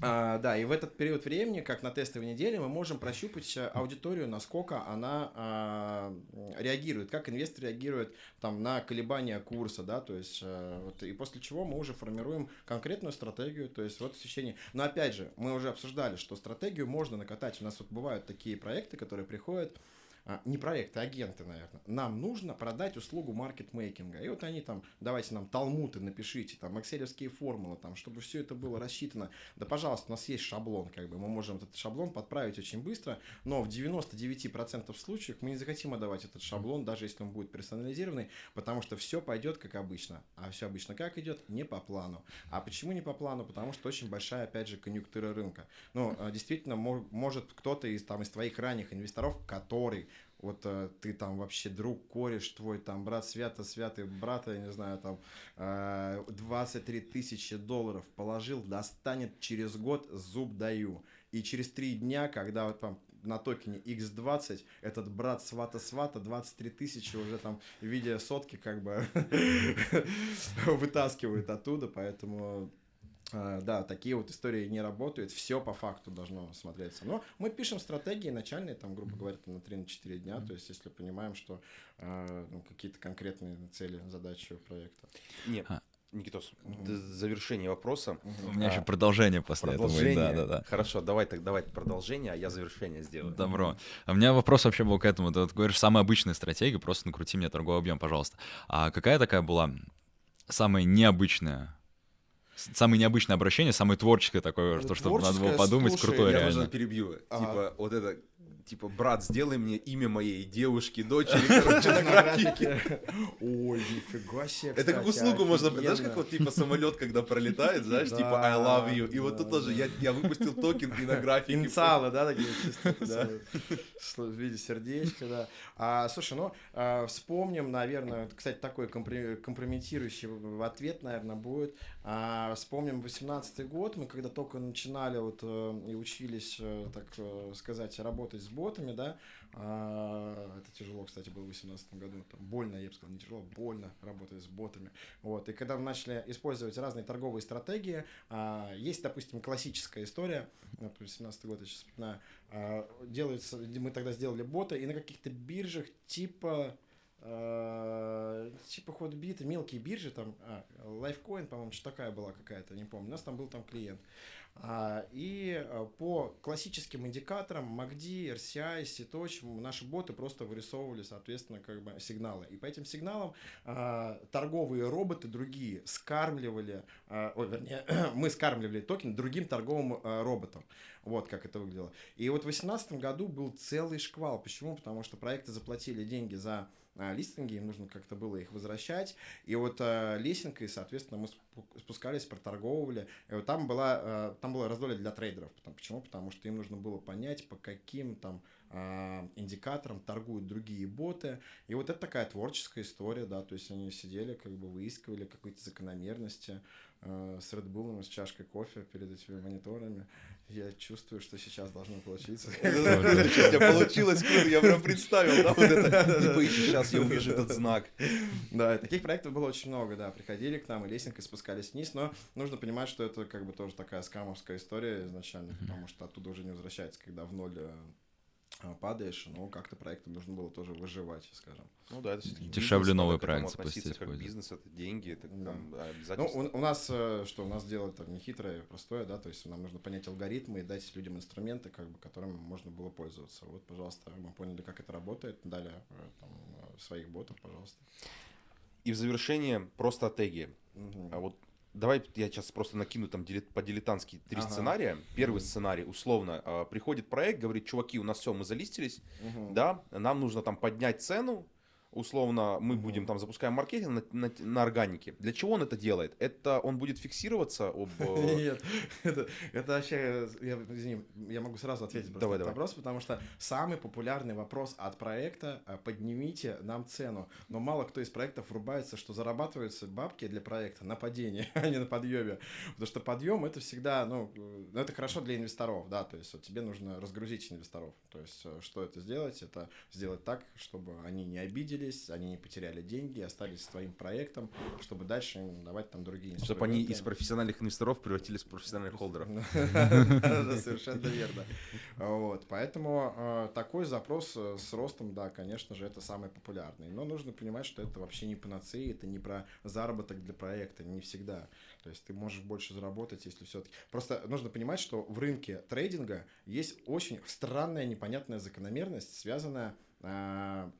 А, да, и в этот период времени, как на тестовой неделе, мы можем прощупать э, аудиторию, насколько она а, реагирует, как инвестор реагирует там, на колебания курса, да, то есть, э, вот, и после чего мы уже формируем конкретную стратегию, то есть вот в течение... Но опять же, мы уже обсуждали, что стратегию можно накатать, у нас вот бывают такие проекты, которые приходят, а, не проекты, а агенты, наверное. Нам нужно продать услугу маркетмейкинга. И вот они там, давайте нам талмуты напишите, там, экселевские формулы, там, чтобы все это было рассчитано. Да, пожалуйста, у нас есть шаблон, как бы, мы можем этот шаблон подправить очень быстро, но в 99% случаев мы не захотим отдавать этот шаблон, даже если он будет персонализированный, потому что все пойдет как обычно. А все обычно как идет? Не по плану. А почему не по плану? Потому что очень большая, опять же, конъюнктура рынка. Ну, а, действительно, мо- может кто-то из, там, из твоих ранних инвесторов, который вот э, ты там вообще друг, кореш твой, там брат свято, святый брата, я не знаю, там э, 23 тысячи долларов положил, достанет через год, зуб даю. И через три дня, когда вот там на токене X20 этот брат свата-свата 23 тысячи уже там в виде сотки как бы вытаскивает оттуда, поэтому Да, такие вот истории не работают, все по факту должно смотреться. Но мы пишем стратегии начальные, там, грубо говоря, там, на 3-4 дня, то есть если понимаем, что а, ну, какие-то конкретные цели, задачи у проекта. Нет, А. Никитос, завершение вопроса. У меня А, еще продолжение после этого. Продолжение. Да, да, да. Хорошо, давай так, давай продолжение, а я завершение сделаю. Добро. А у меня вопрос вообще был к этому. Ты вот говоришь, самая обычная стратегия, просто накрути мне торговый объем, пожалуйста. А какая такая была самая необычная, самое необычное обращение, самое творческое такое, Ну, что, чтобы надо было подумать, слушай, крутое Я реально. можно перебью. Ага. Типа, вот это, типа, брат, сделай мне имя моей девушки, дочери, короче, на графике. Ой, нифига себе. Это как услугу можно, знаешь, как вот типа самолет, когда пролетает, знаешь, типа I love you. И вот тут тоже я, выпустил токен и на графике. Инициалы, да, такие с- в виде сердечка, да. А, слушай, ну, а, вспомним, наверное, кстати, такой компрометирующий ответ, наверное, будет. А, вспомним 18 год, мы когда только начинали вот э, и учились, э, так э, сказать, работать с ботами, да, а, это тяжело, кстати, было в 18 году, там больно, я бы сказал, не тяжело, больно работать с ботами. Вот, и когда мы начали использовать разные торговые стратегии, а, есть, допустим, классическая история, вот 18 год, я сейчас вспоминаю, а, делается, мы тогда сделали бота, и на каких-то биржах типа э, типа ходбиты, мелкие биржи, там, а, Lifecoin, по-моему, что такая была какая-то, не помню. У нас там был там клиент. А, и а, по классическим индикаторам MACD, RCI, CTOCH наши боты просто вырисовывали, соответственно, как бы сигналы. И по этим сигналам а, торговые роботы другие скармливали, ой, вернее, мы скармливали токен другим торговым роботам. Вот как это выглядело. И вот в 2018 году был целый шквал. Почему? Потому что проекты заплатили деньги за а, листинги, им нужно как-то было их возвращать. И вот а, лесенкой, соответственно, мы спускались, проторговывали. И вот там была, а, там была раздолье для трейдеров. Почему? Потому что им нужно было понять, по каким там а, индикаторам торгуют другие боты. И вот это такая творческая история, да, то есть они сидели, как бы выискивали какие-то закономерности э, с Red Bull, с чашкой кофе перед этими мониторами. Я чувствую, что сейчас должно получиться. У получилось круто, я прям представил, да, вот это. Типа, сейчас я увижу этот знак. Да, таких проектов было очень много, да. Приходили к нам и лесенкой спускались вниз, но нужно понимать, что это как бы тоже такая скамовская история изначально, потому что оттуда уже не возвращается, когда в ноль э, падаешь, но как-то проектам нужно было тоже выживать, скажем. Ну да, это все-таки Дешевле бизнес, новый проект запустить. Как будет. бизнес, это деньги, это да. там, обязательно. Ну, у, у нас, э, что у нас дело там не хитрое, простое, да, то есть нам нужно понять алгоритмы и дать людям инструменты, как бы, которыми можно было пользоваться. Вот, пожалуйста, мы поняли, как это работает, дали э, там, э, своих ботов, пожалуйста. И в завершение про стратегии. Угу. А вот Давай я сейчас просто накину там по-дилетантски три ага. сценария. Первый mm сценарий, условно, э, приходит проект, говорит, чуваки, у нас все, мы залистились, mm да, нам нужно там поднять цену, условно, мы будем там запускаем маркетинг на, на, на органике. Для чего он это делает? Это он будет фиксироваться об... Э, Нет, это, это вообще, я, извини, я могу сразу ответить просто давай, на вопрос, потому что самый популярный вопрос от проекта э, «поднимите нам цену». Но мало кто из проектов врубается, что зарабатываются бабки для проекта на падении, а не на подъеме. Потому что подъем это всегда, ну, э, это хорошо для инвесторов, да, то есть вот, тебе нужно разгрузить инвесторов. То есть что это сделать? Это сделать так, чтобы они не обидели обиделись, они не потеряли деньги, остались своим проектом, чтобы дальше им давать там другие инструменты. Чтобы они из профессиональных инвесторов превратились в профессиональных холдеров. Совершенно верно. Вот, поэтому э, такой запрос э, с ростом, да, конечно же, это самый популярный. Но нужно понимать, что это вообще не панацея, это не про заработок для проекта, не всегда. То есть ты можешь больше заработать, если все-таки... Просто нужно понимать, что в рынке трейдинга есть очень странная, непонятная закономерность, связанная э,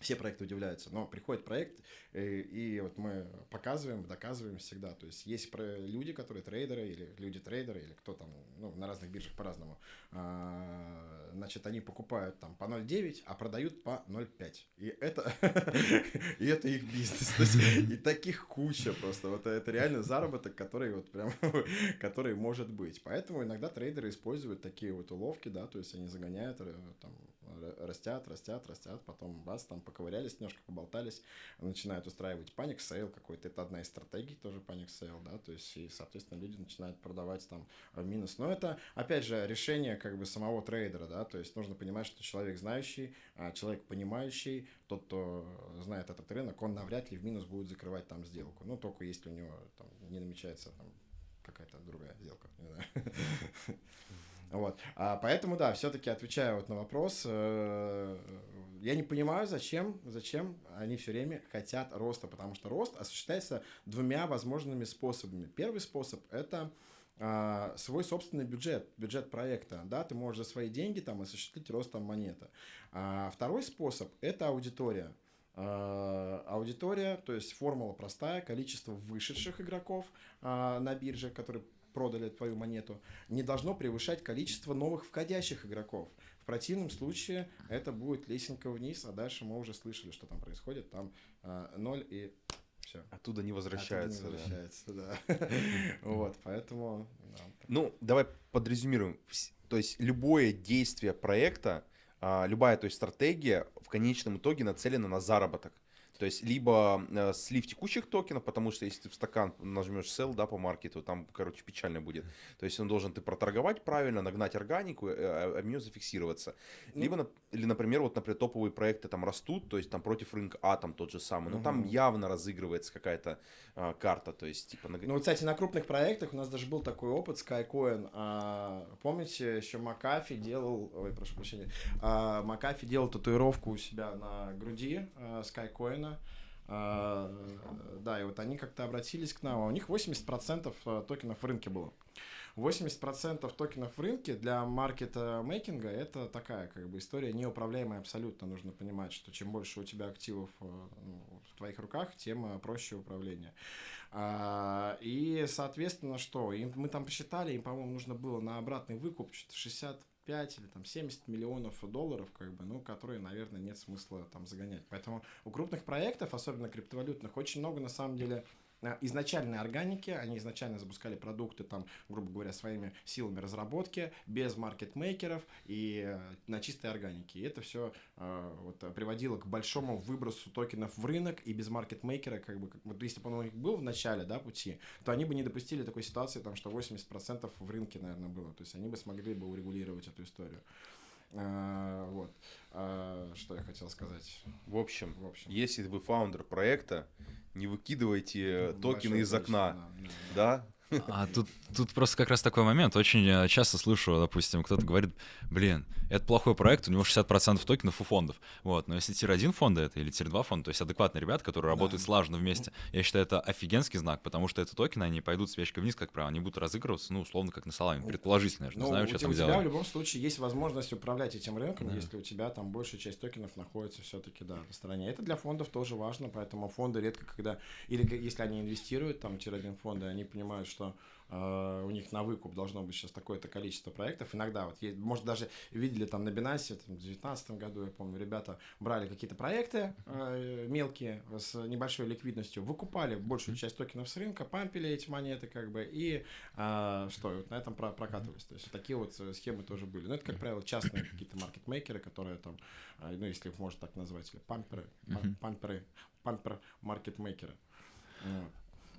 все проекты удивляются, но приходит проект, и, э, и вот мы показываем, доказываем всегда. То есть есть люди, которые трейдеры, или люди-трейдеры, или кто там, ну, на разных биржах по-разному. А, значит, они покупают там по 0,9, а продают по 0,5. И это, и это их бизнес. То есть, и таких куча просто. Вот это реально заработок, который вот прям, который может быть. Поэтому иногда трейдеры используют такие вот уловки, да, то есть они загоняют э, там растят, растят, растят, потом бац, там поковырялись немножко, поболтались, начинают устраивать panic sell какой-то, это одна из стратегий тоже panic sell, да, то есть, и, соответственно, люди начинают продавать там в минус. Но это, опять же, решение как бы самого трейдера, да, то есть нужно понимать, что человек знающий, а, человек понимающий, тот, кто знает этот рынок, он навряд ли в минус будет закрывать там сделку, ну, только если у него там не намечается там какая-то другая сделка, не знаю. Вот. А поэтому, да, все-таки отвечаю вот на вопрос, э, я не понимаю, зачем, зачем они все время хотят роста, потому что рост осуществляется двумя возможными способами. Первый способ – это а, свой собственный бюджет, бюджет проекта, да, ты можешь за свои деньги там осуществить рост там монеты. А второй способ – это аудитория. А, аудитория, то есть формула простая, количество вышедших игроков а, на бирже, которые продали твою монету, не должно превышать количество новых входящих игроков. В противном случае это будет лесенка вниз, а дальше мы уже слышали, что там происходит. Там э, 0 и все. Оттуда не возвращается. Оттуда не возвращается, да. Вот, поэтому... Ну, давай подрезюмируем. То есть любое действие проекта, а, любая то есть стратегия в конечном итоге нацелена на заработок. То есть либо э, слив текущих токенов, потому что если ты в стакан нажмешь sell, да, по маркету, там, короче, печально будет. То есть он должен ты проторговать правильно, нагнать органику, э, а об нее зафиксироваться. Ну. Либо, нап- или, например, вот, например, топовые проекты там растут, то есть там против рынка А там тот же самый, но там Мгм. явно разыгрывается какая-то а, карта, то есть типа... Ну, кстати, на крупных проектах у нас даже был такой опыт Skycoin. А, помните, еще Макафи делал, ой, прошу прощения, а, Макафи делал татуировку у себя на груди а, Skycoin. Ивановна. Да, и вот они как-то обратились к нам, а у них 80% э, токенов в рынке было. 80% токенов в рынке для маркет-мейкинга – это такая как бы история неуправляемая абсолютно. Нужно понимать, что чем больше у тебя активов э, ну, в твоих руках, тем э, проще управление. А, и, соответственно, что? Им, мы там посчитали, им, по-моему, нужно было на обратный выкуп 60 45 или там 70 миллионов долларов, как бы, ну, которые, наверное, нет смысла там загонять. Поэтому у крупных проектов, особенно криптовалютных, очень много на самом деле изначальной органики, они изначально запускали продукты там, грубо говоря, своими силами разработки, без маркетмейкеров и э, на чистой органике. И это все вот, э, приводило к большому выбросу токенов в рынок, и без маркетмейкера, как бы, вот если бы он у них был в начале, да, пути, то они бы не допустили такой ситуации, там, что 80% в рынке, наверное, было. То есть они бы смогли бы урегулировать эту историю. А, вот. А, что я хотел сказать? В общем, В общем. если вы фаундер проекта, не выкидывайте э, токены из окна, да, да, да. Да? А тут, тут просто как раз такой момент. Очень э, часто слышу, допустим, кто-то говорит, блин, это плохой проект, у него 60% токенов у фондов. Вот, но если tier-1 фонда это или tier-2 фонда, то есть адекватные ребята, которые работают слаженно вместе, я считаю, это офигенский знак, потому что это токены, они пойдут свечкой вниз, как правило, они будут разыгрываться, ну, условно, как на Солане, предположительно, я же не Ну, знаю, что там у тебя в любом случае есть возможность управлять этим рынком, Да. если у тебя там большая часть токенов находится все-таки, да, на стороне. Это для фондов тоже важно, поэтому фонды редко когда, или если они инвестируют, там, тир-1 фонды, они понимают, что э, у них на выкуп должно быть сейчас такое-то количество проектов. Иногда вот, есть- может, даже видели там на Binance, там, в 2019 году, я помню, ребята брали какие-то проекты э, мелкие с небольшой ликвидностью, выкупали большую часть токенов с рынка, пампили эти монеты, как бы, и а, что, вот на этом про- прокатывались. То есть такие вот э, схемы тоже были. Но это, как правило, частные какие-то маркетмейкеры, которые там, а, ну, если их можно так назвать, или памперы, памперы, пампер маркетмейкеры. Вот.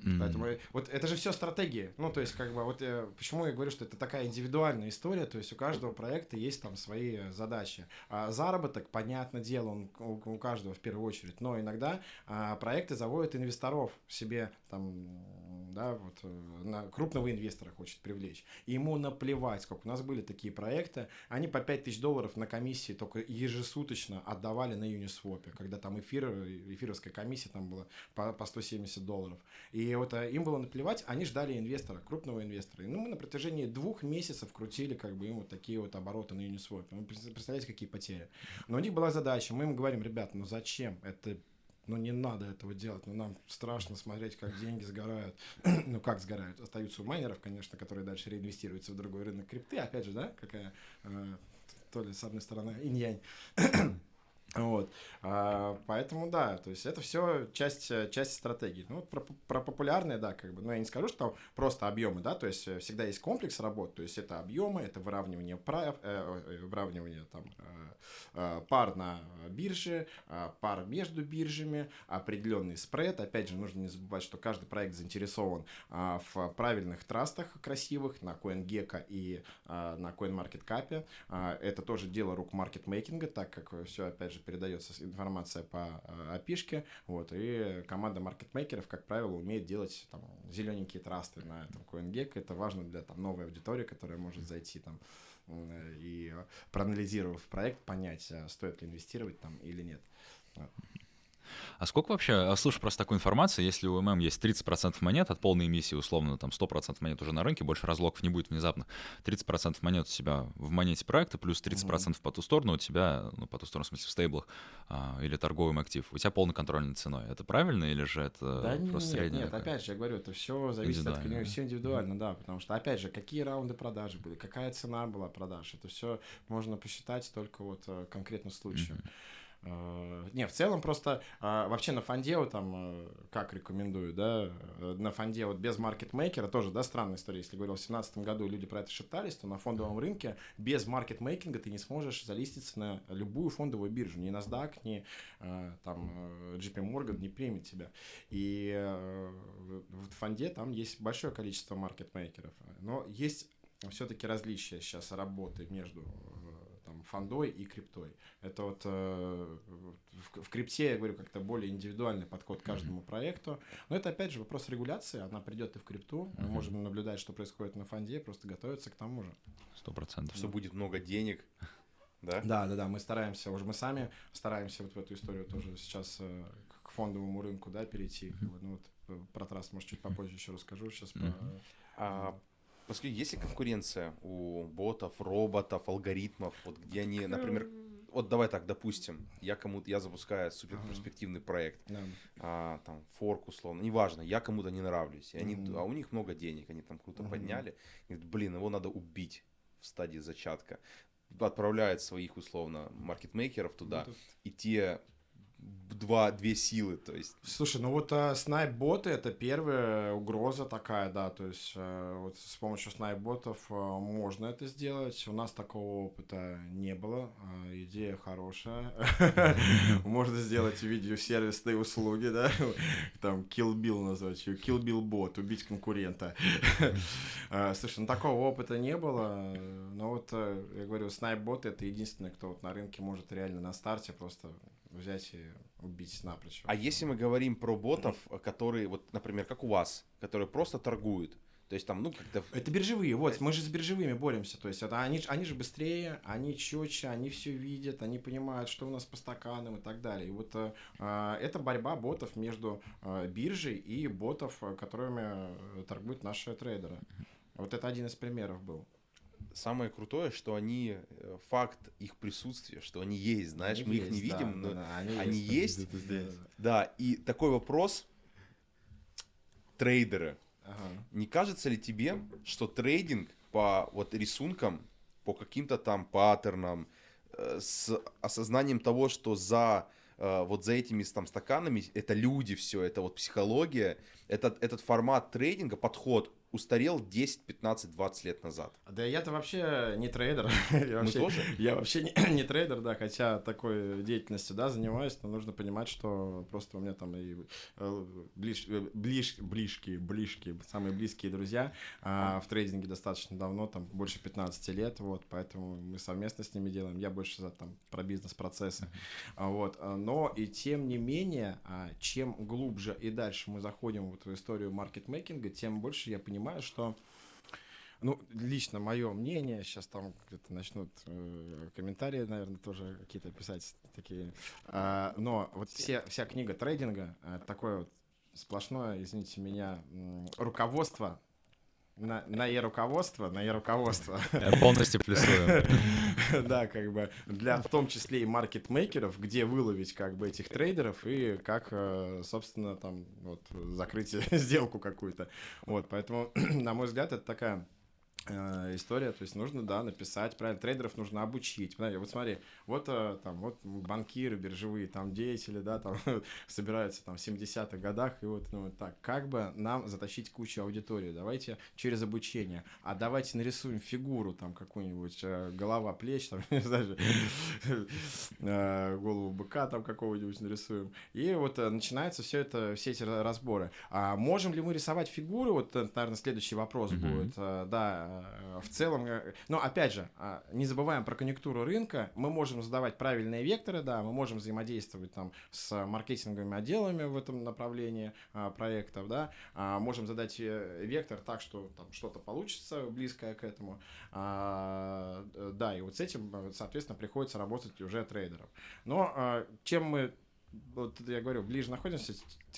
М. Поэтому э, вот это же все стратегии. Ну, то есть, как бы, вот э, почему я говорю, что это такая индивидуальная история, то есть у каждого проекта есть там свои э, задачи. А заработок, понятное дело, он у, у каждого в первую очередь, но иногда а, проекты заводят инвесторов себе, там, да, вот, э, на крупного инвестора хочет привлечь. И ему наплевать, сколько. У нас были такие проекты, они по 5000 долларов на комиссии только ежесуточно отдавали на Uniswap, когда там эфир, эфировская комиссия там была по, по 170 долларов. И вот а, им было наплевать, они ждали инвестора, крупного инвестора. И, ну, мы на протяжении двух месяцев крутили как бы им вот такие вот обороты на Uniswap. Пред- представляете, какие потери. Но у них была задача, мы им говорим, ребят, ну зачем? Это ну не надо этого делать, ну нам страшно смотреть, как деньги сгорают. ну как сгорают? Остаются у майнеров, конечно, которые дальше реинвестируются в другой рынок крипты. Опять же, да, какая э, то ли с одной стороны инь-янь. Вот. А, поэтому да, то есть это все часть, э, часть стратегии. Ну, про, про популярные, да, как бы, ну, я не скажу, что там просто объемы, да, то есть э, всегда есть комплекс работ, то есть это объемы, это выравнивание, прав, э, э, выравнивание там, э, э, пар на бирже, э, пар между биржами, определенный спред. Опять же, нужно не забывать, что каждый проект заинтересован а, в правильных трастах красивых на CoinGecko и а, на CoinMarketCap. А, это тоже дело рук маркетмейкинга, так как все, опять же, передается информация по а, опишке. Вот, и команда маркетмейкеров, как правило, умеет делать там, зелененькие трасты на этом CoinGecko. Это важно для там, новой аудитории, которая может зайти там и э, проанализировав проект, понять, а, стоит ли инвестировать там или нет. А сколько вообще, а, слушай просто такую информацию, если у ММ есть 30% монет от полной эмиссии, условно, там 100% монет уже на рынке, больше разлогов не будет внезапно, 30% монет у себя в монете проекта, плюс 30% по ту сторону у тебя, ну, по ту сторону, в смысле, в стейблах а, или торговым актив, у тебя полный контроль над ценой. Это правильно или же это Да просто нет, средняя? нет, такая? опять же, я говорю, это все зависит от да. все индивидуально, да, потому что, опять же, какие раунды продажи были, какая цена была продаж, это все можно посчитать только вот э, конкретно случаю. Э, не, в целом просто э, вообще на фонде там, э, как рекомендую, да, э, на фонде вот без маркетмейкера тоже, да, странная история, если говорил, в 2017 году люди про это шептались, то на фондовом рынке без маркетмейкинга ты не сможешь залиститься на любую фондовую биржу, ни NASDAQ, ни э, там э, JP Morgan не примет тебя. И э, в фонде там есть большое количество маркетмейкеров, но есть все-таки различия сейчас работы между э, фондой и криптой. Это вот э, в, в крипте, я говорю, как-то более индивидуальный подход к каждому проекту. Но это, опять же, вопрос регуляции. Она придет и в крипту. Мы Мгм. можем наблюдать, что происходит на фонде, просто готовиться к тому же. Сто процентов. Что будет много денег, да? Да, да, да, мы стараемся, уже мы сами стараемся вот в эту историю тоже сейчас э, к фондовому рынку, да, перейти. как бы. Ну вот э, про трасс, может, чуть попозже еще расскажу. Сейчас про... Мгм. А, Поскольку есть ли конкуренция у ботов, роботов, алгоритмов, вот где они, например, вот давай так, допустим, я кому-то, я запускаю супер перспективный проект, а, там, форк условно, неважно, я кому-то не нравлюсь, и они, а у них много денег, они там круто подняли, и говорят, блин, его надо убить в стадии зачатка, отправляют своих условно маркетмейкеров туда, Ну, и те два, две силы, то есть Слушай, ну вот э, снайп-боты это первая угроза такая, да, то есть э, вот с помощью снайп-ботов э, можно это сделать. У нас такого опыта не было, а идея хорошая. Можно сделать видеосервисные услуги, да, там Kill Bill назвать Kill Bill бот, убить конкурента. Э, Слушай, ну такого опыта не было, но вот э, я говорю, снайп-боты это единственный, кто вот на рынке может реально на старте просто взять и убить напрочь. А если мы говорим про ботов, которые, вот, например, как у вас, которые просто торгуют, то есть там, ну, как-то... Это биржевые, вот, мы же с биржевыми боремся, то есть это они, они же быстрее, они четче, они все видят, они понимают, что у нас по стаканам и так далее. И вот э, э, это борьба ботов между э, биржей и ботов, э, которыми э, торгуют наши трейдеры. Вот это один из примеров был. Самое крутое, что они, э, факт их присутствия, что они есть, знаешь, Они мы их не есть, да, видим, да, но да, они есть. Да, да, Да, и такой вопрос, трейдеры, Ага. не кажется ли тебе, что трейдинг по вот рисункам, по каким-то там паттернам, э, с осознанием того, что за э, вот за этими там стаканами это люди все, это вот психология, этот, этот формат трейдинга, подход устарел 10, 15, 20 лет назад. Да я-то вообще не трейдер. я, Мы вообще, тоже? я вообще не, не трейдер, да, хотя такой деятельностью, да, занимаюсь, но нужно понимать, что просто у меня там и э, ближ, э, ближ, ближкие, ближкие, самые близкие друзья а, в трейдинге достаточно давно, там больше 15 лет, вот, поэтому мы совместно с ними делаем. Я больше за там про бизнес-процессы, А, вот. а, Но и тем не менее, а, чем глубже и дальше мы заходим вот в историю маркетмейкинга, тем больше я понимаю, что ну, лично мое мнение, сейчас там где-то начнут э, комментарии, наверное, тоже какие-то писать такие. А, но вот все, вся книга трейдинга, э, такое вот сплошное, извините меня, руководство на, на e-руководство, на e-руководство. Я полностью плюсую. Да, как бы для в том числе и маркетмейкеров, где выловить как бы этих трейдеров и как, э, собственно, там вот закрыть сделку какую-то. Вот, поэтому, на мой взгляд, это такая э, история, то есть нужно, да, написать, правильно, трейдеров нужно обучить. Понимаете, Вот смотри, вот э, там, вот банкиры, биржевые, там деятели, да, там собираются там в 70-х годах, и вот, ну, так, как бы нам затащить кучу аудитории? Давайте через обучение, а давайте нарисуем фигуру, там, какую-нибудь, э, голова, плеч, там, не знаю, голову быка там какого-нибудь нарисуем. И вот начинается все это, все эти ра- разборы. А можем ли мы рисовать фигуры? Вот, наверное, следующий вопрос будет. Да, в целом, э, но опять же, а, не забываем про конъюнктуру рынка. Мы можем задавать правильные векторы, да, мы можем взаимодействовать там с маркетинговыми отделами в этом направлении а, проектов, да, А, можем задать э, вектор так, что там что-то получится близкое к этому. Э, да, и вот с этим, э, соответственно, приходится работать уже трейдерам. Но чем мы вот я говорю, ближе находимся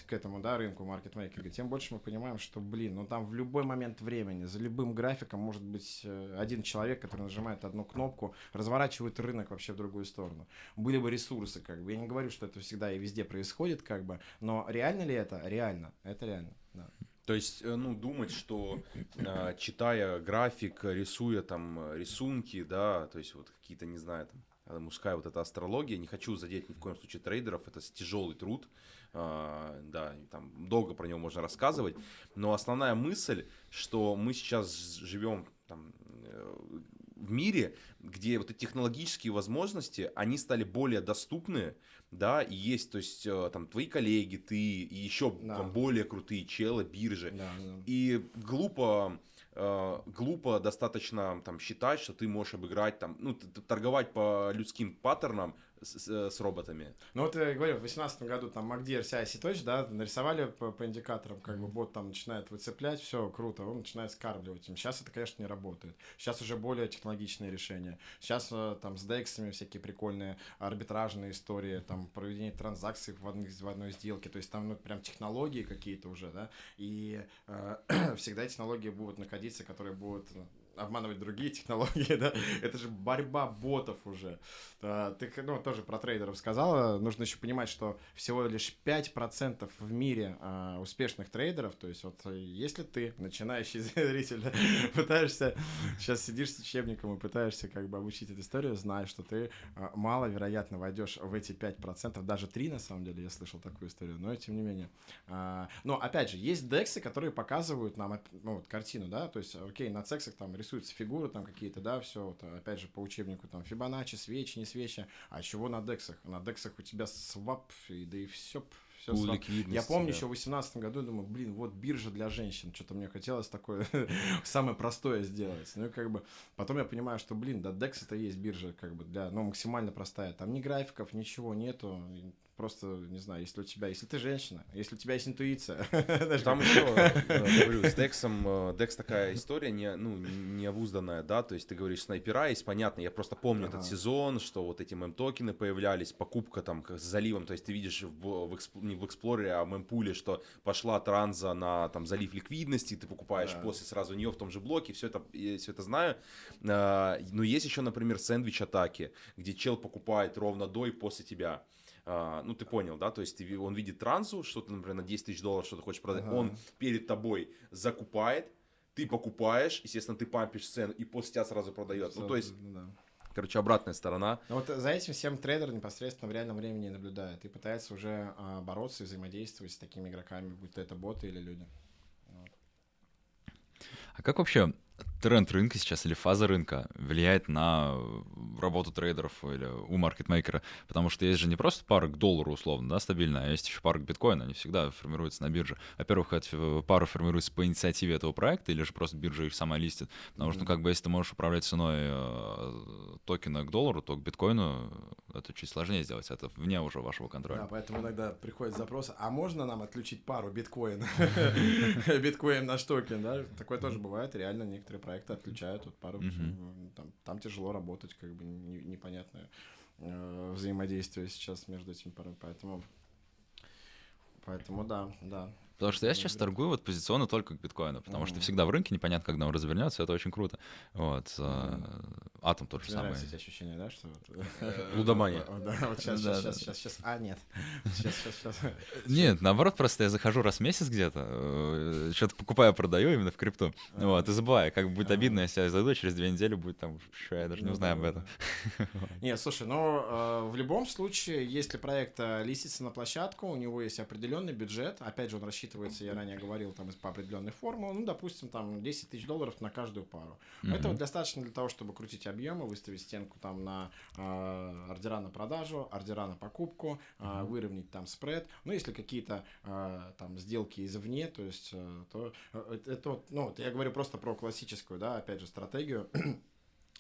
к этому, да, рынку маркетмейкинга, тем больше мы понимаем, что, блин, ну там в любой момент времени, за любым графиком может быть э, один человек, который нажимает одну кнопку, разворачивает рынок вообще в другую сторону. Были бы ресурсы, как бы. Я не говорю, что это всегда и везде происходит, как бы, но реально ли это? Реально. Это реально, да. То есть, э, ну, думать, что э, читая график, рисуя там рисунки, да, то есть вот какие-то, не знаю, там, мужская вот эта астрология. Не хочу задеть ни в коем случае трейдеров, это тяжелый труд, а, да, там долго про него можно рассказывать, но основная мысль, что мы сейчас живем там, э, в мире, где вот эти технологические возможности, они стали более доступны, да, и есть, то есть, э, там, твои коллеги, ты и еще Да. там, более крутые челы, биржи. Да, да. И глупо, э, глупо достаточно там считать, что ты можешь обыграть там, ну, торговать по людским паттернам с, с- с роботами. Ну вот я говорю, в 2018 году там MacDear CIC точно, да, нарисовали по, по индикаторам, как бы бот там начинает выцеплять, все круто, он начинает скармливать им. Сейчас это, конечно, не работает. Сейчас уже более технологичные решения. Сейчас э, там с DEX всякие прикольные арбитражные истории, там проведение транзакций в одной, в одной сделке, то есть там ну, прям технологии какие-то уже, да, и э, всегда технологии будут находиться, которые будут э, обманывать другие технологии, да, это же борьба ботов уже. А, Ты, ну, тоже про трейдеров сказала, нужно еще понимать, что всего лишь 5% в мире а, успешных трейдеров, то есть вот э, если ты, начинающий зритель, пытаешься, сейчас сидишь с учебником и пытаешься как бы обучить эту историю, знай, что ты а, маловероятно войдешь в эти 5%, даже 3 на самом деле, я слышал такую историю, но тем не менее. А, Но опять же, есть дексы, которые показывают нам ну, вот, картину, да, то есть, окей, на цексах там рисуются фигуры там какие-то, да, все, вот, опять же, по учебнику там Фибоначчи, свечи, не свечи, а чего на дексах? На дексах у тебя свап, и, да и все, все свап. Я помню да. еще в 2018 году, думаю, блин, вот биржа для женщин. Что-то мне хотелось такое самое простое сделать. Ну и как бы потом я понимаю, что, блин, да, DEX это есть биржа как бы для, ну, максимально простая. Там ни графиков, ничего нету. Просто, не знаю, если у тебя, если ты женщина, если у тебя есть интуиция. Там еще, э, говорю, с Дексом, э, Декс такая история не, ну, необузданная, да, то есть ты говоришь, снайпера есть, понятно, я просто помню Ага. этот сезон, что вот эти мем-токены появлялись, покупка там с заливом, то есть ты видишь в, в эксп- не в Эксплоре, а в мемпуле, что пошла транза на там залив ликвидности, ты покупаешь Да. после сразу нее в том же блоке, все это, все это знаю. А, Но есть еще, например, сэндвич-атаки, где чел покупает ровно до и после тебя. А, ну, ты понял, да? То есть ты он видит трансу, что ты, например, на 10 тысяч долларов что-то хочешь продать. Ага. Он перед тобой закупает, ты покупаешь, естественно, ты пампишь цену и после тебя сразу продает. Ну, то есть, Да. короче, обратная сторона. Ну вот за этим всем трейдер непосредственно в реальном времени наблюдает и пытается уже а, бороться и взаимодействовать с такими игроками, будь то это боты или люди. А как вообще тренд рынка сейчас или фаза рынка влияет на э, работу трейдеров или у маркетмейкера? Потому что есть же не просто пара к доллару условно, да, стабильная, а есть еще пара к биткоину, они всегда формируются на бирже. Во-первых, эта э, пара формируется по инициативе этого проекта или же просто биржа их сама листит? Потому что, ну, как бы, если ты можешь управлять ценой э, токена к доллару, то к биткоину это чуть сложнее сделать, это вне уже вашего контроля. Да, поэтому иногда приходит запрос, а можно нам отключить пару биткоин? Биткоин наш токен, да? Такое тоже бывает, реально некоторые проекты отключают вот пару. Мгм. Там, там тяжело работать, как бы не- непонятное э, взаимодействие сейчас между этими парами, поэтому... Поэтому да, да. Потому что я сейчас торгую вот позиционно только к биткоину, потому что всегда в рынке непонятно, когда он развернется, это очень круто. Вот. э, Атом тот же самый. нравятся эти ощущения, да, что вот... Лудомания. Да, вот сейчас, сейчас, сейчас, сейчас, а, нет. Сейчас, сейчас, сейчас. Нет, наоборот, просто я захожу раз в месяц где-то, что-то покупаю, продаю именно в крипту. Вот, и забываю, как будет Ага. обидно, если я зайду, через две недели будет там, что я даже не Ну узнаю об этом. Не, слушай, ну э, в любом случае, если проект э, листится на площадку, у него есть определенный бюджет, опять же, он рассчитывается, я ранее говорил, там по определенной формуле, ну, допустим, там 10 тысяч долларов на каждую пару. Этого Мгм. достаточно для того, чтобы крутить объемы, выставить стенку там на э, ордера на продажу, ордера на покупку, э, выровнять там спред. Ну, если какие-то э, там сделки извне, то есть, э, то э, это, это вот, ну, вот я говорю просто про классическую, да, опять же, стратегию,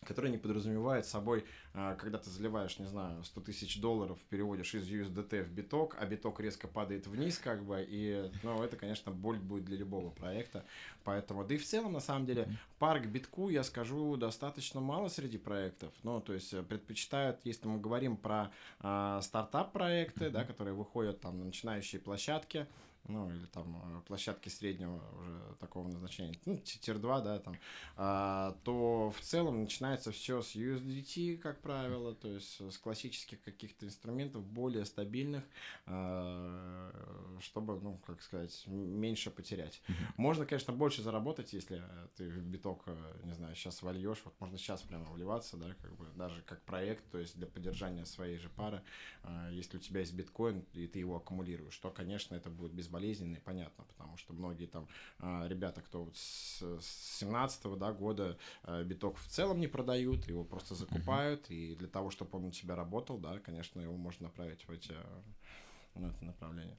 которая не подразумевает собой, а, когда ты заливаешь, не знаю, 100 тысяч долларов, переводишь из USDT в биток, а биток резко падает вниз, как бы, и, ну, это, конечно, боль будет для любого проекта, поэтому, да и в целом, на самом деле, парк битку, я скажу, достаточно мало среди проектов, ну, то есть э, предпочитают, если мы говорим про а, стартап-проекты, да, которые выходят там на начинающие площадки, ну, или там э, площадки среднего уже такого назначения, ну, тир 2, да, там, а, то в целом начинается все с USDT, как правило, то есть с классических каких-то инструментов, более стабильных, а, чтобы, ну, как сказать, меньше потерять. Можно, конечно, больше заработать, если ты в биток, э, не знаю, сейчас вольешь, вот можно сейчас прямо вливаться, да, как бы, даже как проект, то есть для поддержания своей же пары, а, если у тебя есть биткоин, и ты его аккумулируешь, то, конечно, это будет без безболезненно и понятно, потому что многие там а, ребята, кто вот с 17 да, года а, биток в целом не продают, его просто закупают, uh-huh. и для того, чтобы он у тебя работал, да, конечно, его можно направить в эти в это направление.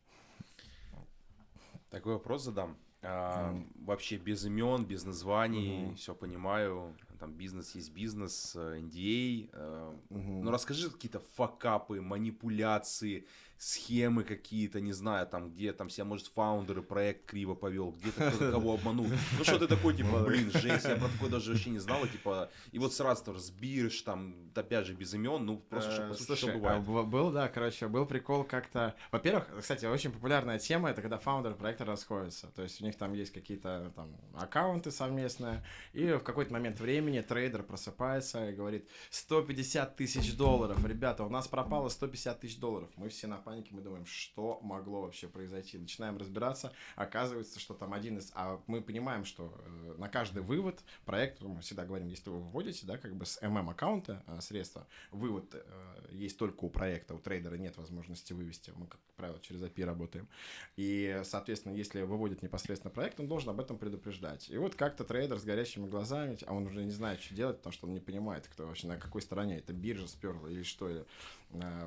Такой вопрос задам. А, mm. Вообще без имен, без названий, mm-hmm. все понимаю. Там бизнес есть бизнес, NDA. mm-hmm. Ну расскажи какие-то факапы, манипуляции, схемы какие-то, не знаю, там, где там себя, может, фаундеры проект криво повел, где-то кто-то кого обманул. Ну что ты такой, типа, блин, жесть, я про такое даже вообще не знала, типа, и вот сразу там разбирешь, там, опять же, без имен, ну, просто чтобы послушать, что бывает. А был, да, короче, был прикол как-то... Во-первых, кстати, очень популярная тема, это когда фаундеры проекта расходятся, то есть у них там есть какие-то там аккаунты совместные, и в какой-то момент времени трейдер просыпается и говорит, 150 тысяч долларов, ребята, у нас пропало 150 тысяч долларов, мы все на панике, мы думаем, что могло вообще произойти. Начинаем разбираться, оказывается, что там один из... А мы понимаем, что э, на каждый вывод проект, мы всегда говорим, если вы выводите, да, как бы с MM-аккаунта э, средства, вывод э, есть только у проекта, у трейдера нет возможности вывести, мы, как правило, через API работаем. И, соответственно, если выводит непосредственно проект, он должен об этом предупреждать. И вот как-то трейдер с горящими глазами, а он уже не знает, что делать, потому что он не понимает, кто вообще на какой стороне, это биржа сперла или что,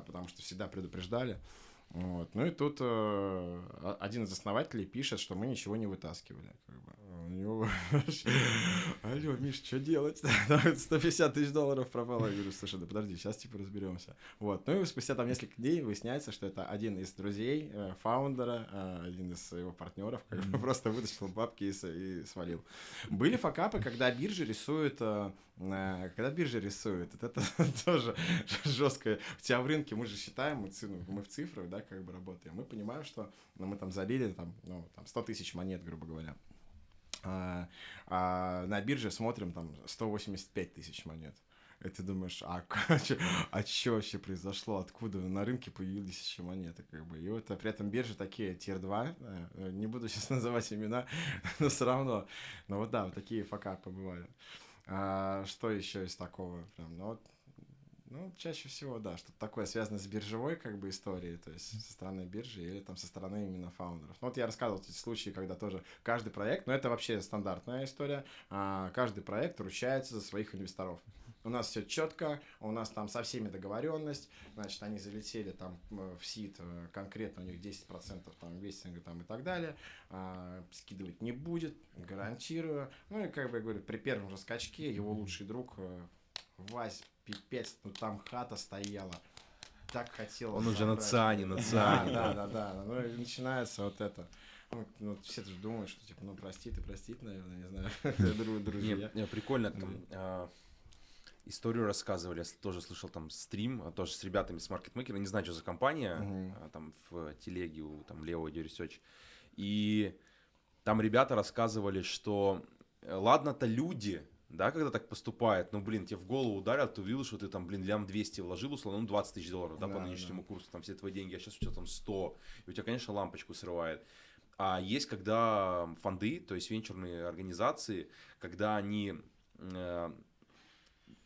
потому что всегда предупреждали. Вот. Ну и тут э, один из основателей пишет, что мы ничего не вытаскивали. Как бы. У него... Алло, Миш, что делать? 150 тысяч долларов пропало. Я говорю, слушай, да подожди, сейчас типа разберемся. Вот. Ну и спустя там несколько дней выясняется, что это один из друзей э, фаундера, э, один из его партнеров, как бы просто вытащил бабки и, и свалил. Были факапы, когда биржа рисует э, э когда биржа рисует, это, это тоже жестко. У тебя в рынке мы же считаем, мы, мы в цифрах, да, как бы работаем. Мы понимаем, что ну, мы там залили там, ну, там 100 тысяч монет, грубо говоря. А, а на бирже смотрим там 185 тысяч монет. И ты думаешь, а, а что вообще произошло? Откуда на рынке появились еще монеты? Как бы. И вот а при этом биржи такие тир 2, э, не буду сейчас называть имена, но все равно. Но вот да, вот такие факапы бывают. А, что еще из такого? Прям, ну вот ну, чаще всего, да, что-то такое связано с биржевой как бы историей, то есть со стороны биржи или там со стороны именно фаундеров. Ну, вот я рассказывал эти случаи, когда тоже каждый проект, но это вообще стандартная история, а, каждый проект ручается за своих инвесторов. У нас все четко, у нас там со всеми договоренность, значит, они залетели там в сид, э, конкретно у них 10% там инвестинга там и так далее, а, скидывать не будет, гарантирую. Ну и как бы я говорю, при первом же скачке его лучший друг э, Вась пипец, ну там хата стояла. Так хотел. Он уже на ЦАНе, на ЦАНе. Да, да, да. Ну и начинается вот это. Ну, ну, все же думают, что типа, ну прости ты, простить, наверное, не знаю, друзья. Не, прикольно, там, а, историю рассказывали, я тоже слышал там стрим, а, тоже с ребятами с маркетмейкера, не знаю, что за компания, а, там в телеге у там Лео Research, и там ребята рассказывали, что э, ладно-то люди, да, когда так поступает, ну, блин, тебе в голову ударят, ты увидел, что ты там, блин, лям 200 вложил, условно, ну, 20 тысяч долларов, да, да по нынешнему да. курсу, там все твои деньги, а сейчас у тебя там 100, и у тебя, конечно, лампочку срывает. А есть, когда фонды, то есть венчурные организации, когда они э,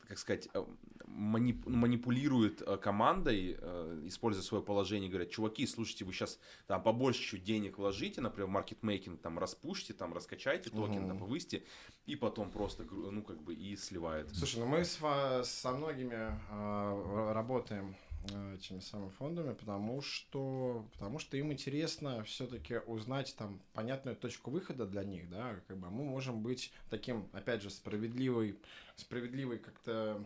как сказать, э, манип, манипулирует э, командой, э, используя свое положение, говорят, чуваки, слушайте, вы сейчас там побольше чуть денег вложите, например, в маркетмейкинг, там распушьте, там раскачайте токен, угу. там повысьте, и потом просто, ну, как бы и сливает. Слушай, ну мы с, со многими э, работаем этими самыми фондами, потому что, потому что им интересно все-таки узнать там понятную точку выхода для них, да, как бы мы можем быть таким, опять же, справедливый, справедливый как-то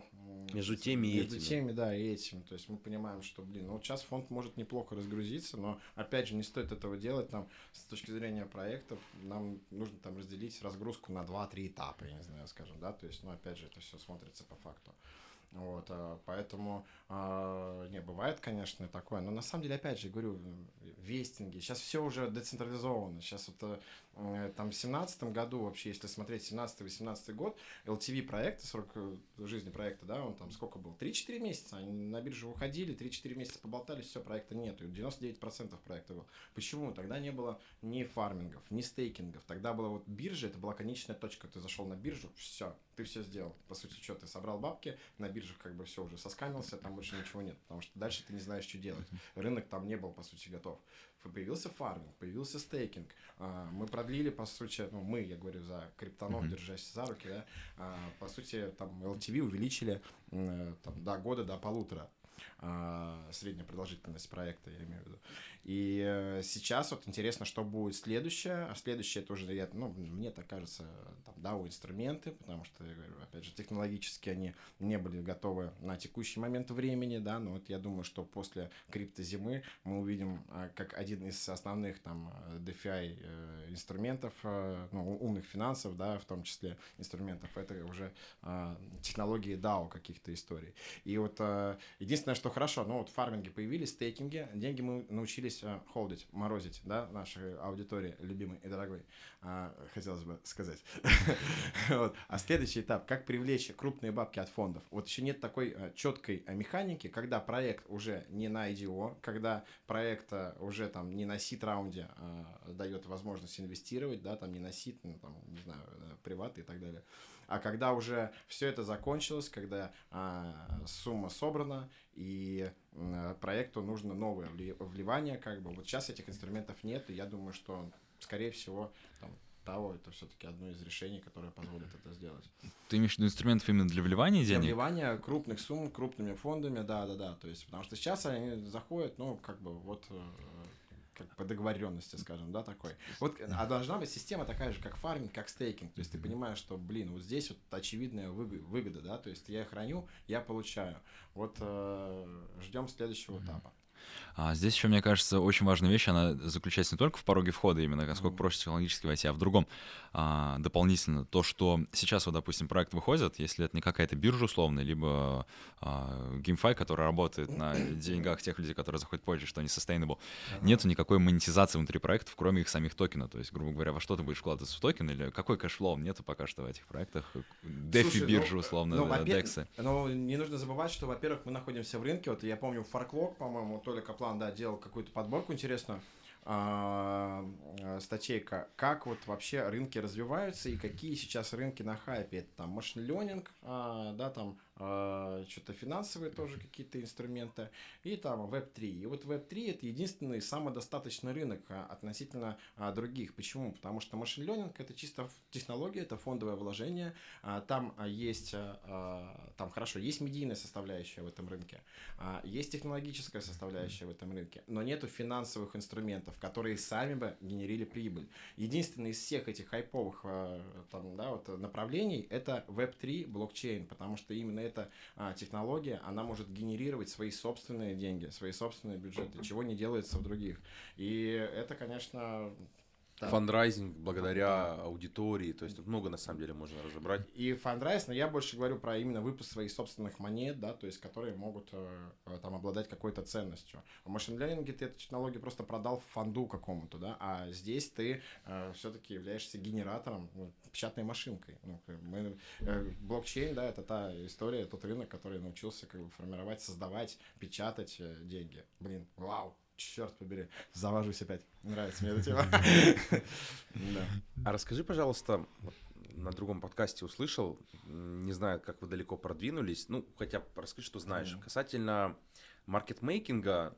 между теми и между теми, да, и этим. То есть мы понимаем, что, блин, ну вот сейчас фонд может неплохо разгрузиться, но опять же не стоит этого делать там с точки зрения проектов. Нам нужно там разделить разгрузку на 2-3 этапа, я не знаю, скажем, да, то есть, ну опять же это все смотрится по факту. Вот, а, поэтому, а, не, бывает, конечно, такое, но на самом деле, опять же, говорю, вестинги, сейчас все уже децентрализовано, сейчас вот э, там в семнадцатом году вообще, если смотреть 17-18 год, LTV проекта, срок э, жизни проекта, да, он там сколько был? 3-4 месяца, они на биржу уходили, 3-4 месяца поболтались, все, проекта нету, 99% проекта был. Почему? Тогда не было ни фармингов, ни стейкингов, тогда была вот биржа, это была конечная точка, ты зашел на биржу, все, ты все сделал. По сути, что, ты собрал бабки, на биржах как бы все уже соскамился, там больше ничего нет, потому что дальше ты не знаешь, что делать. Рынок там не был, по сути, готов. Появился фарминг, появился стейкинг. А, мы продлили, по сути, ну, мы, я говорю, за криптонов, mm-hmm. держась за руки, да, а, по сути, там LTV увеличили там, до года, до полутора а, средняя продолжительность проекта, я имею в виду. И э, сейчас вот интересно, что будет следующее. А следующее это уже, я, ну, мне так кажется, там, DAO инструменты, потому что, я говорю, опять же, технологически они не были готовы на текущий момент времени, да, но вот я думаю, что после криптозимы мы увидим а, как один из основных там DeFi э, инструментов, э, ну, умных финансов, да, в том числе инструментов, это уже технологии DAO каких-то историй. И вот единственное, что хорошо, ну вот фарминги появились, стейкинги, деньги мы научились научились э, холдить, морозить, да, нашей аудитории любимой и дорогой, а, хотелось бы сказать. А следующий этап, как привлечь крупные бабки от фондов. Вот еще нет такой э, четкой а, механики, когда проект уже не на IDO, когда проект уже там не на сит-раунде а, дает возможность инвестировать, да, там не на сит, ну, там, не знаю, приваты и так далее. А когда уже все это закончилось, когда а, сумма собрана и а, проекту нужно новое вливание, как бы вот сейчас этих инструментов нет, и я думаю, что скорее всего там, того, это все-таки одно из решений, которое позволит это сделать. Ты имеешь в виду инструментов именно для вливания денег? Для вливания крупных сумм, крупными фондами, да, да, да. То есть, потому что сейчас они заходят, ну, как бы вот э, как по договоренности, скажем, да, такой. Вот, а должна быть система такая же, как фарминг, как стейкинг. То есть ты понимаешь, что, блин, вот здесь вот очевидная выгода, да, то есть я храню, я получаю. Вот э, ждем следующего этапа. А здесь еще, мне кажется, очень важная вещь, она заключается не только в пороге входа именно, насколько mm-hmm. проще технологически войти, а в другом. А, дополнительно то, что сейчас вот, допустим, проект выходит, если это не какая-то биржа условная, либо а, GameFi, который работает на деньгах тех людей, которые заходят позже, что они не sustainable, uh-huh. нету никакой монетизации внутри проектов, кроме их самих токенов. То есть, грубо говоря, во что ты будешь вкладываться в токен или какой cash flow нету пока что в этих проектах. DeFi биржи ну, условно, ну, DEX. Но не нужно забывать, что, во-первых, мы находимся в рынке. Вот я помню, Фарклок, по-моему, Толя Каплан, да, делал какую-то подборку интересную а, а, статейка, как вот вообще рынки развиваются и какие сейчас рынки на хайпе. Это там машин ленинг, а, да, там что-то финансовые тоже какие-то инструменты, и там Web3. И вот Web3 это единственный самодостаточный рынок а, относительно а, других. Почему? Потому что машин learning это чисто технология, это фондовое вложение, там есть, там хорошо, есть медийная составляющая в этом рынке, есть технологическая составляющая в этом рынке, но нету финансовых инструментов, которые сами бы генерили прибыль. Единственный из всех этих хайповых там, да, вот направлений это Web3 блокчейн, потому что именно эта а, технология, она может генерировать свои собственные деньги, свои собственные бюджеты, чего не делается в других. И это, конечно, да. Фандрайзинг благодаря аудитории, то есть тут много на самом деле можно разобрать. И фандрайз, но я больше говорю про именно выпуск своих собственных монет, да, то есть которые могут э, э там обладать какой-то ценностью. В машин-лернинге ты эту технологию просто продал фонду какому-то, да, а здесь ты э, все-таки являешься генератором, ну, печатной машинкой. Ну, мы, э, блокчейн, да, это та история, тот рынок, который научился как бы формировать, создавать, печатать э, деньги. Блин, вау, черт побери, завожусь опять. Нравится мне эта тема. А расскажи, пожалуйста, на другом подкасте услышал, не знаю, как вы далеко продвинулись, ну, хотя расскажи, что знаешь, касательно маркетмейкинга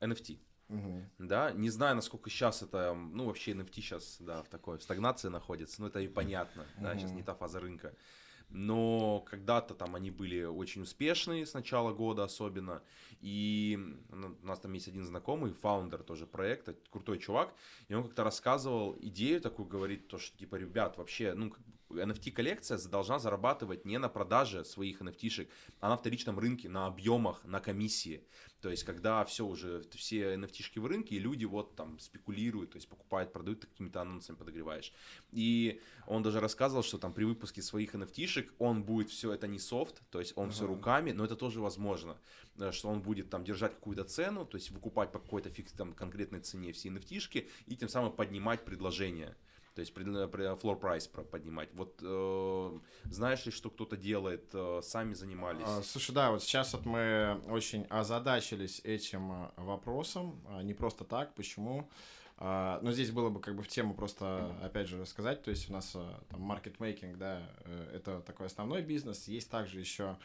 NFT. Угу. Да, не знаю, насколько сейчас это, ну, вообще NFT сейчас, да, в такой в стагнации находится, но это и понятно, угу. да, сейчас не та фаза рынка но когда-то там они были очень успешные с начала года особенно, и у нас там есть один знакомый, фаундер тоже проекта, крутой чувак, и он как-то рассказывал идею такую, говорит, то, что типа, ребят, вообще, ну, NFT-коллекция должна зарабатывать не на продаже своих NFT-шек, а на вторичном рынке, на объемах, на комиссии. То есть, когда все уже, все NFT-шки в рынке, и люди вот там спекулируют, то есть покупают, продают, ты какими-то анонсами подогреваешь. И он даже рассказывал, что там при выпуске своих NFT-шек он будет все, это не софт, то есть он uh-huh. все руками, но это тоже возможно, э, что он будет там держать какую-то цену, то есть выкупать по какой-то фикс, там, конкретной цене все NFT-шки и тем самым поднимать предложение. То есть floor price поднимать. Вот э, знаешь ли, что кто-то делает, э, сами занимались? А, слушай, да, вот сейчас вот мы очень озадачились этим э, вопросом, а, не просто так, почему? А, но здесь было бы как бы в тему просто, опять же, рассказать. То есть у нас а, там маркетмейкинг, да, э, это такой основной бизнес. Есть также еще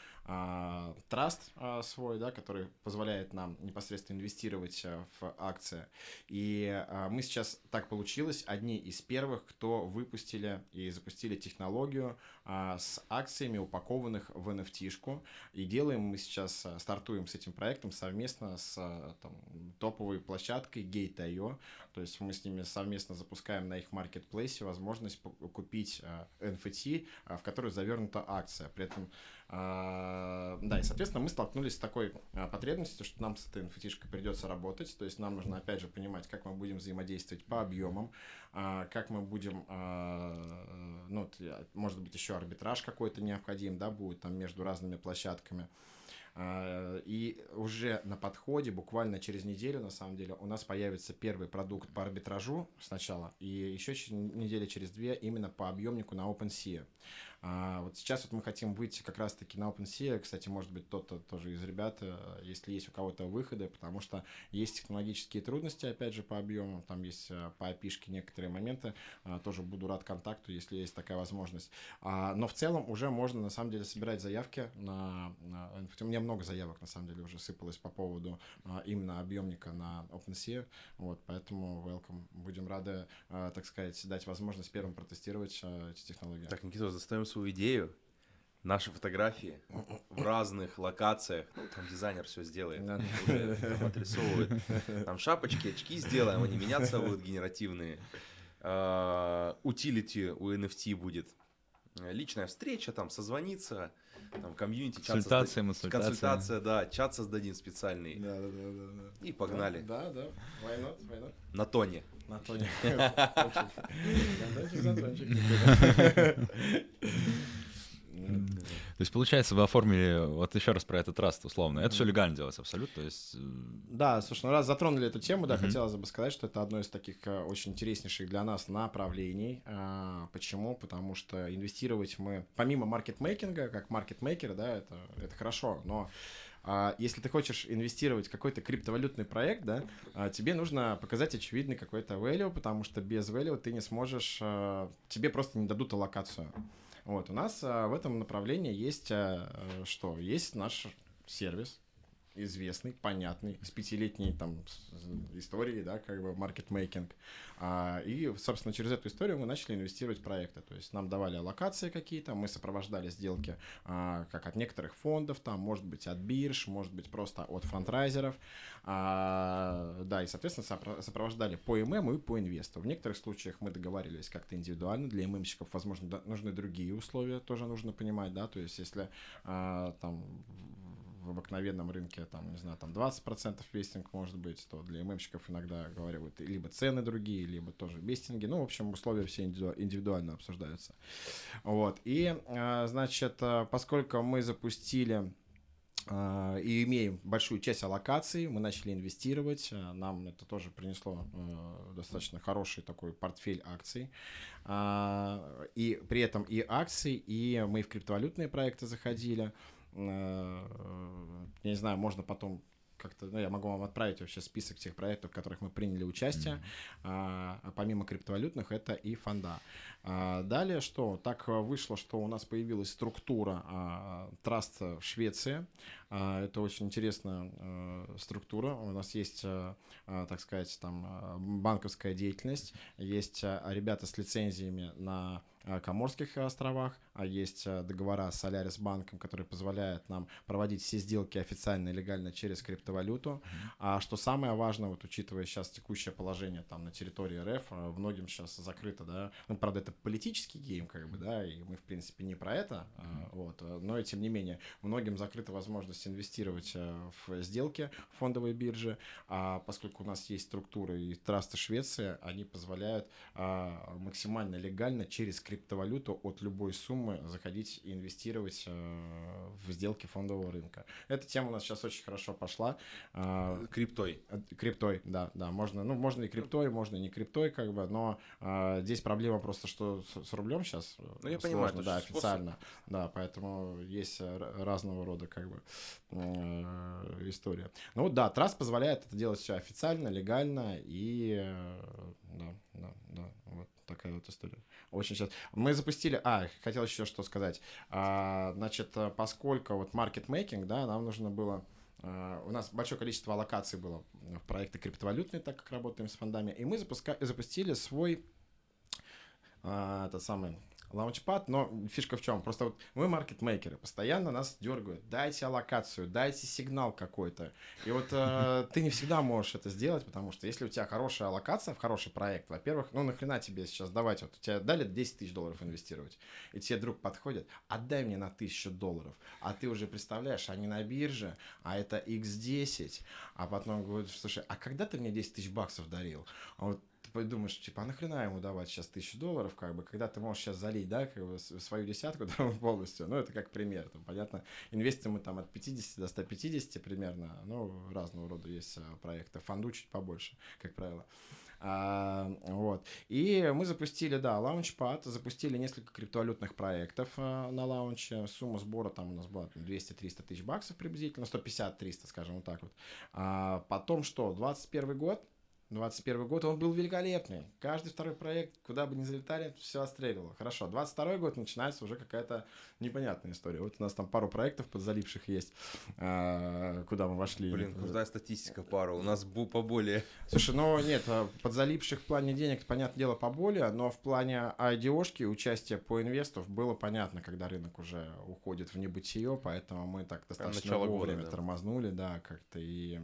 траст свой, да, который позволяет нам непосредственно инвестировать в акции. И мы сейчас, так получилось, одни из первых, кто выпустили и запустили технологию с акциями, упакованных в NFT-шку. И делаем мы сейчас, стартуем с этим проектом совместно с там, топовой площадкой Gate.io. То есть мы с ними совместно запускаем на их маркетплейсе возможность купить NFT, в которую завернута акция. При этом а, да, и, соответственно, мы столкнулись с такой а, потребностью, что нам с этой NFT придется работать. То есть нам нужно, опять же, понимать, как мы будем взаимодействовать по объемам, а, как мы будем, ну, может быть, еще арбитраж какой-то необходим, да, будет там между разными площадками. И уже на подходе, буквально через неделю, на самом деле, у нас появится первый продукт по арбитражу сначала, и еще недели через две именно по объемнику на OpenSea. А вот сейчас вот мы хотим выйти как раз-таки на OpenSea. Кстати, может быть, кто-то тоже из ребят, э, если есть у кого-то выходы, потому что есть технологические трудности, опять же, по объему, там есть э, по api некоторые моменты. А, тоже буду рад контакту, если есть такая возможность. А, но в целом уже можно, на самом деле, собирать заявки на... на у меня много заявок, на самом деле, уже сыпалось по поводу именно объемника на OpenSea. Вот, поэтому welcome. Будем рады, так сказать, дать возможность первым протестировать эти технологии. Так, Никита, заставим свою идею, наши фотографии в разных локациях. Ну, там дизайнер все сделает, уже там отрисовывает. Там шапочки, очки сделаем, они меняться будут генеративные. Утилити у NFT будет. Личная встреча, там созвониться, там комьюнити, чат консультация, созда... консультация, да, чат создадим специальный. Да, да, да, да, да. И погнали. Да, да, why not, why not? На тоне. На тоне. То есть, получается, вы оформили, вот еще раз про этот траст условно, это все легально делается абсолютно, то есть... Э, да, слушай, ну раз затронули эту тему, да, хотелось бы сказать, что это одно из таких э, очень интереснейших для нас направлений. А, почему? Потому что инвестировать мы, помимо маркетмейкинга, как маркетмейкер, да, это, это хорошо, но а если ты хочешь инвестировать в какой-то криптовалютный проект, да, а, тебе нужно показать очевидный какой-то value, потому что без value ты не сможешь, тебе просто не дадут аллокацию. Вот, у нас а, в этом направлении есть а, что? Есть наш сервис, известный, понятный, с пятилетней там историей, да, как бы маркетмейкинг. А, и, собственно, через эту историю мы начали инвестировать в проекты. То есть нам давали локации какие-то, мы сопровождали сделки а, как от некоторых фондов, там, может быть, от бирж, может быть, просто от франдрайзеров. А, да, и, соответственно, сопровождали по ММ и по инвесту. В некоторых случаях мы договаривались как-то индивидуально. Для ММщиков, возможно, нужны другие условия, тоже нужно понимать, да, то есть если а, там в обыкновенном рынке, там, не знаю, там 20% вестинг может быть, то для ММщиков иногда говорят либо цены другие, либо тоже вестинги. Ну, в общем, условия все индивидуально обсуждаются. Вот. И, а, значит, а, поскольку мы запустили а, и имеем большую часть аллокаций, мы начали инвестировать, нам это тоже принесло достаточно хороший такой портфель акций, и при этом и акции, и мы в криптовалютные проекты заходили, я не знаю, можно потом как-то, ну, я могу вам отправить вообще список тех проектов, в которых мы приняли участие. Mm-hmm. А, а помимо криптовалютных, это и фонда. А, далее что? Так вышло, что у нас появилась структура а, траста в Швеции. А, это очень интересная а, структура. У нас есть, а, так сказать, там банковская деятельность, есть ребята с лицензиями на э, Коморских островах, а есть э, договора с Solaris банком, которые позволяют нам проводить все сделки официально и легально через криптовалюту. А что самое важное, вот учитывая сейчас текущее положение там на территории РФ, э, многим сейчас закрыто, да, ну, правда, это политический гейм, как бы, да, и мы, в принципе, не про это, э, вот, э, но, тем не менее, многим закрыта возможность инвестировать э, в сделки фондовой биржи, а поскольку у нас есть структуры и трасты Швеции, они позволяют а, максимально легально через криптовалюту от любой суммы заходить и инвестировать э, в сделки фондового рынка. Эта тема у нас сейчас очень хорошо пошла. А, Криптой. Э, Криптой, да, да, можно, ну, можно и криптой, можно и не криптой, как бы, но а, здесь проблема просто, что с, с рублем сейчас Ну, я понимаю, это да, же способ. официально, да, поэтому есть э, разного рода, как бы, э, история. Ну, вот, да, Траст позволяет это делать все официально, легально, и, э, да, да, да, вот такая вот история. Очень сейчас. Мы запустили. А, хотел еще что сказать. А, значит, э, поскольку вот маркетмейкинг, да, нам нужно было. а, У нас большое количество аллокаций было в проекты криптовалютные, так как работаем с фондами, и мы запуска... запустили свой а, этот самый лаунчпад, но фишка в чем? Просто вот мы маркетмейкеры, постоянно нас дергают, дайте аллокацию, дайте сигнал какой-то. И вот э, ты не всегда можешь это сделать, потому что если у тебя хорошая аллокация в хороший проект, во-первых, ну нахрена тебе сейчас давать, вот у тебя дали 10 тысяч долларов инвестировать, и тебе друг подходит, отдай мне на тысячу долларов, а ты уже представляешь, они на бирже, а это x10, а потом говорит, слушай, а когда ты мне 10 тысяч баксов дарил? А вот думаешь, типа, а нахрена ему давать сейчас тысячу долларов, как бы, когда ты можешь сейчас залить, да, как бы, свою десятку там, полностью, ну, это как пример, там, понятно, инвестируем мы там от 50 до 150 примерно, ну, разного рода есть а, проекты, фонду чуть побольше, как правило. А, вот. И мы запустили, да, лаунчпад, запустили несколько криптовалютных проектов а, на лаунче. Сумма сбора там у нас была там, 200-300 тысяч баксов приблизительно, 150-300, скажем вот так вот. А потом что, 21 год, 21 год, он был великолепный. Каждый второй проект, куда бы ни залетали, все отстреливало. Хорошо, 22 год начинается уже какая-то непонятная история. Вот у нас там пару проектов подзаливших есть, а, куда мы вошли. Блин, крутая статистика пара. У нас поболее. Слушай, ну нет, а, подзалипших в плане денег, понятное дело, поболее, но в плане IDO-шки участие по инвестов было понятно, когда рынок уже уходит в небытие, поэтому мы так достаточно начало года, вовремя да. тормознули, да, как-то и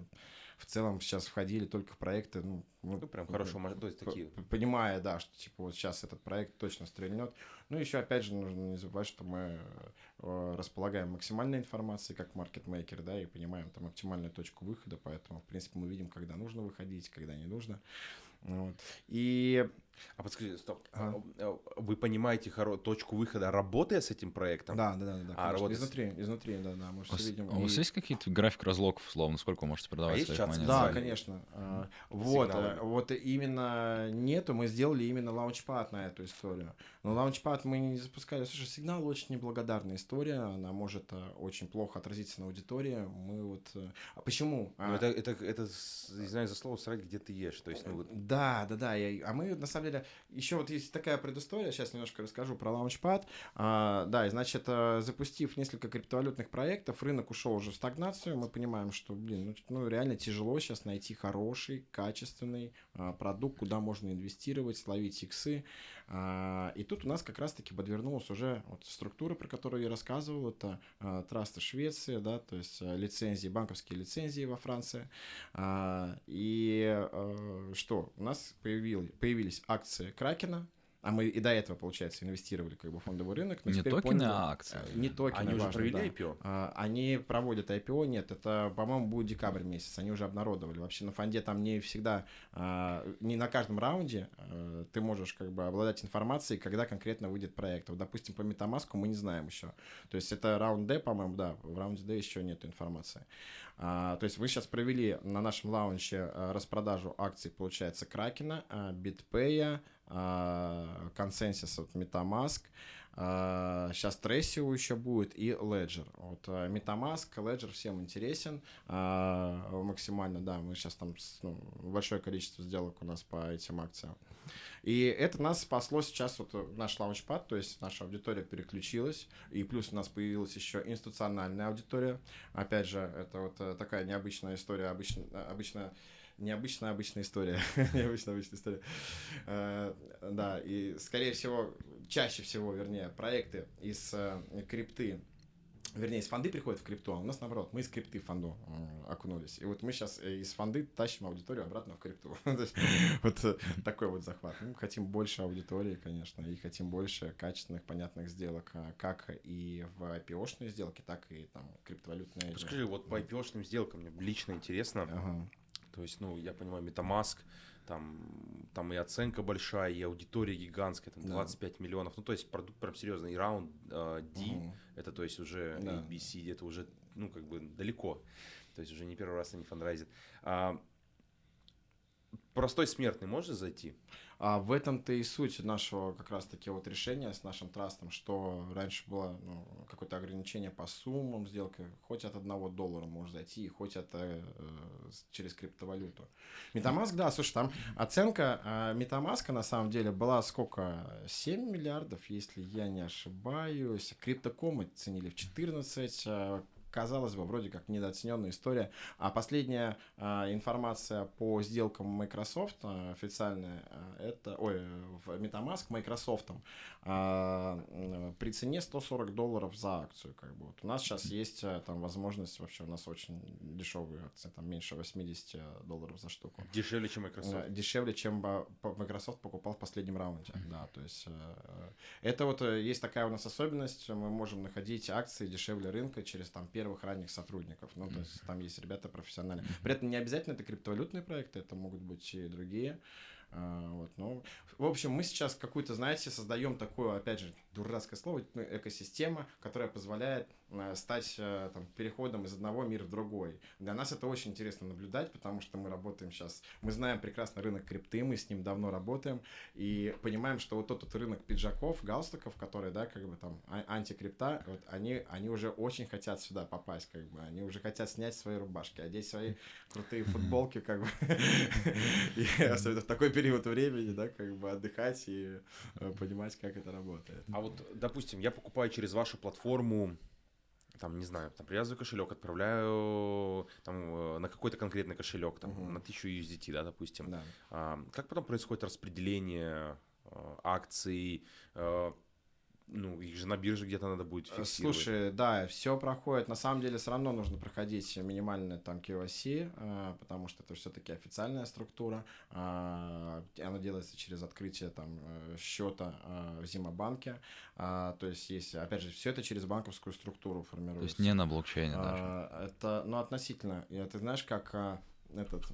в целом сейчас входили только в проекты, ну, Ну, прям хорошо, ма- то есть такие. понимая, да, что типа вот сейчас этот проект точно стрельнет. Ну, еще опять же нужно не забывать, что мы э, располагаем максимальной информацией как маркетмейкер, да, и понимаем там оптимальную точку выхода, поэтому, в принципе, мы видим, когда нужно выходить, когда не нужно. Вот. И А подскажи, стоп. А, а, Вы понимаете хоро- точку выхода, работая с этим проектом? да, да, да, да, А, с- изнутри, изнутри, да, да, мы все видим. а у вас И- есть какие-то график разлоков, условно, сколько вы можете продавать А есть своих чат монет? Да, конечно. А, Вот, Сигналы. а, вот именно нету, мы сделали именно лаунчпад на эту историю. Но лаунчпад мы не запускали. Слушай, сигнал очень неблагодарная история, она может а, очень плохо отразиться на аудитории. Мы вот... а, А почему? Ну, А, это, это, это, не знаю, за слово срать, где ты ешь. То есть, ну, вот, Да, да, да. я- а мы, на самом деле, еще вот есть такая предыстория, сейчас немножко расскажу про лаунчпад. А, да, и значит, а, запустив несколько криптовалютных проектов, рынок ушел уже в стагнацию. Мы понимаем, что, блин, ну, ну, реально тяжело сейчас найти хороший, качественный а, продукт, куда можно инвестировать, словить иксы. А, и тут у нас как раз-таки подвернулась уже вот структура, про которую я рассказывал. Это трасты Швеции, да, то есть а, лицензии, банковские лицензии во Франции. А, и что? У нас появил- появились акции Кракена, а мы и до этого, получается, инвестировали как бы в фондовый рынок. но Не теперь токены, поняли- а акции. Э, Не токены, они уже важно, провели да. IPO? А, Они проводят IPO, нет, это, по-моему, будет декабрь месяц, они уже обнародовали. Вообще на фонде там не всегда, а, не на каждом раунде а, ты можешь как бы обладать информацией, когда конкретно выйдет проект. Вот, допустим, по Metamask мы не знаем еще. То есть это раунд D, по-моему, да, в раунде D еще нет информации. А, то есть вы сейчас провели на нашем лаунче а, распродажу акций, получается, Кракена, а, BitPay, а, Consensus от Metamask, сейчас Тресио еще будет и Ledger. Вот а, Metamask, Ledger всем интересен а, максимально, да, мы сейчас там ну, большое количество сделок у нас по этим акциям. И это нас спасло сейчас, вот э, наш лаунчпад, то есть наша аудитория переключилась, и плюс у нас появилась еще институциональная аудитория. Опять же, это вот э, такая необычная история, обычно, обычно необычная обычная история. необычная обычная история. Э, Да, и скорее всего, чаще всего, вернее, проекты из э, крипты Вернее, из фонды приходят в крипту, а у нас наоборот, мы из крипты в фонду окунулись. И вот мы сейчас э, из фонды тащим аудиторию обратно в крипту. Вот такой вот захват. Мы хотим больше аудитории, конечно, и хотим больше качественных, понятных сделок, как и в IPO-шные сделки, так и там криптовалютные. Скажи, вот по IPO-шным сделкам мне лично интересно. То есть, ну, я понимаю, MetaMask, там, там и оценка большая, и аудитория гигантская, там 25 да. миллионов. Ну, то есть продукт прям серьезный. И раунд э, D, угу. это то есть уже да. ABC, это уже, ну, как бы далеко. То есть уже не первый раз они фандрайзят. А, простой смертный может зайти? А в этом-то и суть нашего как раз-таки вот решения с нашим трастом, что раньше было ну, какое-то ограничение по суммам сделки, хоть от одного доллара может зайти, хоть это э, через криптовалюту. Metamask, да, слушай, там оценка э, на самом деле была сколько? 7 миллиардов, если я не ошибаюсь. Криптоком оценили в 14, казалось бы, вроде как недооцененная история. А последняя а, информация по сделкам Microsoft а, официальная, а, это, ой, в MetaMask Microsoft а, при цене 140 долларов за акцию. Как бы. Вот у нас сейчас есть там возможность, вообще у нас очень дешевые акции, там меньше 80 долларов за штуку. Дешевле, чем Microsoft? Дешевле, чем Microsoft покупал в последнем раунде, mm-hmm. да, то есть э, это вот э, есть такая у нас особенность, мы можем находить акции дешевле рынка через там первый первых ранних сотрудников. Ну, то есть там есть ребята профессиональные. При этом не обязательно это криптовалютные проекты, это могут быть и другие. А, вот, ну, в общем, мы сейчас какую-то, знаете, создаем такую, опять же, дурацкое слово, ну, экосистема, которая позволяет э, стать э, там, переходом из одного мира в другой. Для нас это очень интересно наблюдать, потому что мы работаем сейчас, мы знаем прекрасно рынок крипты, мы с ним давно работаем, и понимаем, что вот тот вот рынок пиджаков, галстуков, которые, да, как бы там а, антикрипта, вот они, они уже очень хотят сюда попасть, как бы, они уже хотят снять свои рубашки, одеть свои крутые футболки, как бы, особенно в такой период времени, да, как бы отдыхать и э, понимать, как это работает. А вот, допустим, я покупаю через вашу платформу там, не знаю, там, привязываю кошелек, отправляю там, э, на какой-то конкретный кошелек, там, uh-huh. на 1000 USDT, да, допустим. Да. А, как потом происходит распределение а, акций, а, ну, их же на бирже где-то надо будет э, фиксировать. Слушай, да, все проходит. На самом деле, все равно нужно проходить минимальное там KYC, э, потому что это все-таки официальная структура. Э, она делается через открытие там счета в Зимобанке. То есть есть, опять же, все это через банковскую структуру формируется. То есть не на блокчейне даже. Это, ну, относительно. И ты знаешь, как этот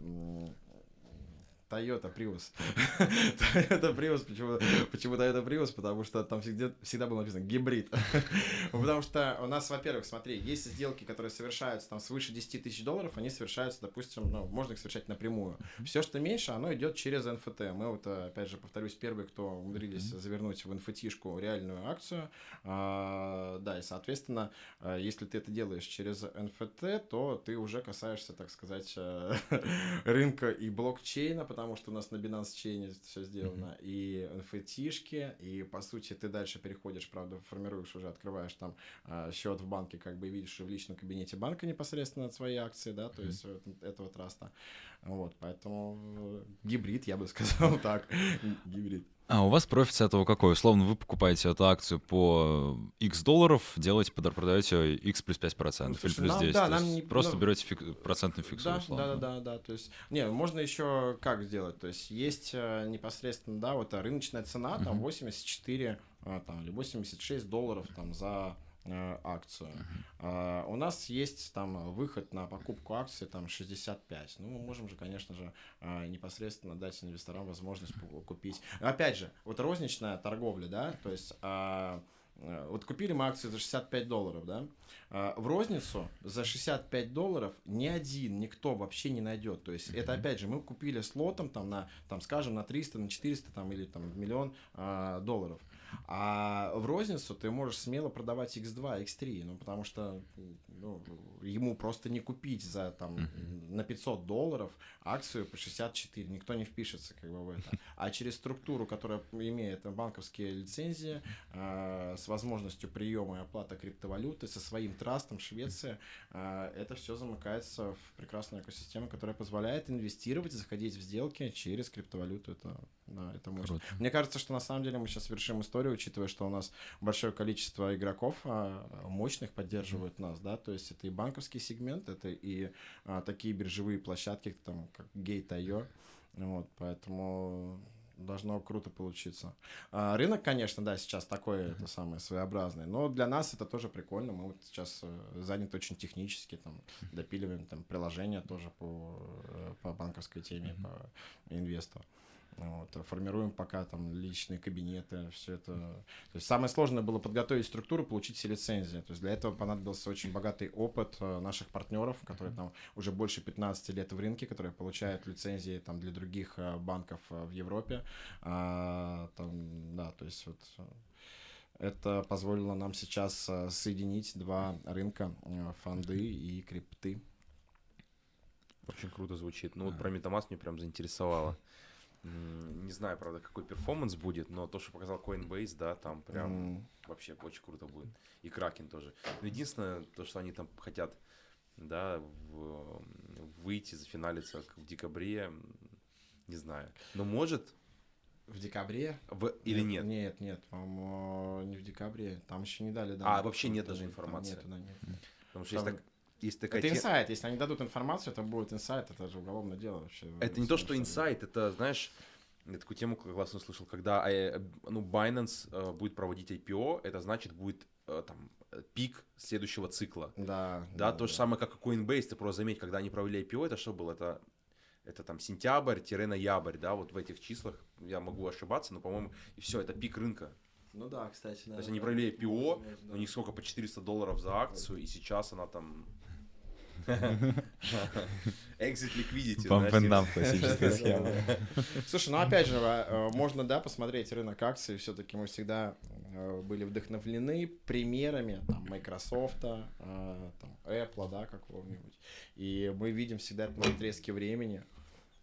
Toyota Prius. Toyota Prius, почему, почему Toyota Prius? Потому что там всегда, всегда было написано гибрид. Потому что у нас, во-первых, смотри, есть сделки, которые совершаются там свыше 10 тысяч долларов, они совершаются, допустим, ну, можно их совершать напрямую. Все, что меньше, оно идет через NFT. Мы вот, опять же, повторюсь, первые, кто умудрились завернуть в NFT-шку реальную акцию. А, да, и, соответственно, а, если ты это делаешь через NFT, то ты уже касаешься, так сказать, рынка и блокчейна, потому что у нас на Binance Chain все сделано, mm-hmm. и NFT -шки, и по сути ты дальше переходишь, правда, формируешь уже, открываешь там э, счет в банке, как бы видишь в личном кабинете банка непосредственно свои акции, да, то mm-hmm. есть этого траста. Вот, поэтому гибрид, я бы сказал так, гибрид. А у вас профит с этого какой? Условно, вы покупаете эту акцию по X долларов, делаете, продаете X плюс 5% ну, слушай, или плюс нам, 10. Да, нам не, просто ну, берете фикс, процентный фикс. Да, условно. да, да, да, да. То есть, не, можно еще как сделать? То есть есть э, непосредственно, да, вот рыночная цена, там uh-huh. 84 а, там, или 86 долларов там за Э, акцию. Uh-huh. у нас есть там выход на покупку акций там 65. Ну, мы можем же, конечно же, а, непосредственно дать инвесторам возможность купить. Опять же, вот розничная торговля, да, то есть э, вот купили мы акцию за 65 долларов, да, в розницу за 65 долларов ни один, никто вообще не найдет. То есть это опять же мы купили с лотом там на, там скажем на 300, на 400 там или там миллион а, долларов. А в розницу ты можешь смело продавать X2, X3, ну, потому что ну, ему просто не купить за там uh-huh. на 500 долларов акцию по 64, никто не впишется как бы в это. А через структуру, которая имеет банковские лицензии, э, с возможностью приема и оплаты криптовалюты, со своим трастом Швеция, а, это все замыкается в прекрасную экосистему, которая позволяет инвестировать, заходить в сделки через криптовалюту. Это, да, это. Круто. Мне кажется, что на самом деле мы сейчас совершим историю, учитывая, что у нас большое количество игроков а, мощных поддерживают нас, да, то есть это и банковский сегмент, это и а, такие биржевые площадки, там, как Gate.io, вот, поэтому должно круто получиться. А, рынок, конечно, да, сейчас такой, это самое, своеобразный, но для нас это тоже прикольно, мы вот сейчас э, заняты очень технически, там, допиливаем там приложения тоже по, э, по банковской теме, по инвесту. Вот, формируем пока там личные кабинеты, все это. То есть самое сложное было подготовить структуру, получить все лицензии. То есть для этого понадобился очень богатый опыт э, наших партнеров, которые там уже больше 15 лет в рынке, которые получают лицензии там для других э, банков э, в Европе. А, там, да, то есть вот это позволило нам сейчас соединить два рынка, фонды и крипты. Очень круто звучит. Ну вот про MetaMask мне прям заинтересовало. Не знаю, правда, какой перформанс будет, но то, что показал Coinbase, да, там прям М. вообще очень круто будет. И Кракен тоже. Но единственное, то, что они там хотят, да, в- выйти, зафиналиться в декабре, не знаю. Но может В декабре в- или нет? Нет, нет, по-моему, не в декабре. Там еще не дали. А, вообще нет даже информации. нету, да, нет. Потому что есть, Там- так- есть такая Это те- инсайт. Если они дадут информацию, это будет инсайт. Это же уголовное дело вообще. Это не то, что инсайт, это, знаешь, я такую тему классно слышал, когда э, ну, Binance э, будет проводить IPO, это значит будет э, там пик следующего цикла. Да. Да, то же самое, как и Coinbase, ты просто заметь, когда они провели IPO, это что было? Это, это там сентябрь-ноябрь, да, вот в этих числах, я могу ошибаться, но, по-моему, и все, это пик рынка. Ну да, кстати, да. То есть они провели IPO, у них сколько, по 400 долларов за акцию, и сейчас она там... Exit liquidity. Pump and dump классическая схема. Слушай, ну опять же, э, можно, да, посмотреть рынок акций. Все-таки мы всегда э, были вдохновлены примерами там, Microsoft, там, Apple, да, какого-нибудь. И мы видим всегда это на отрезке времени.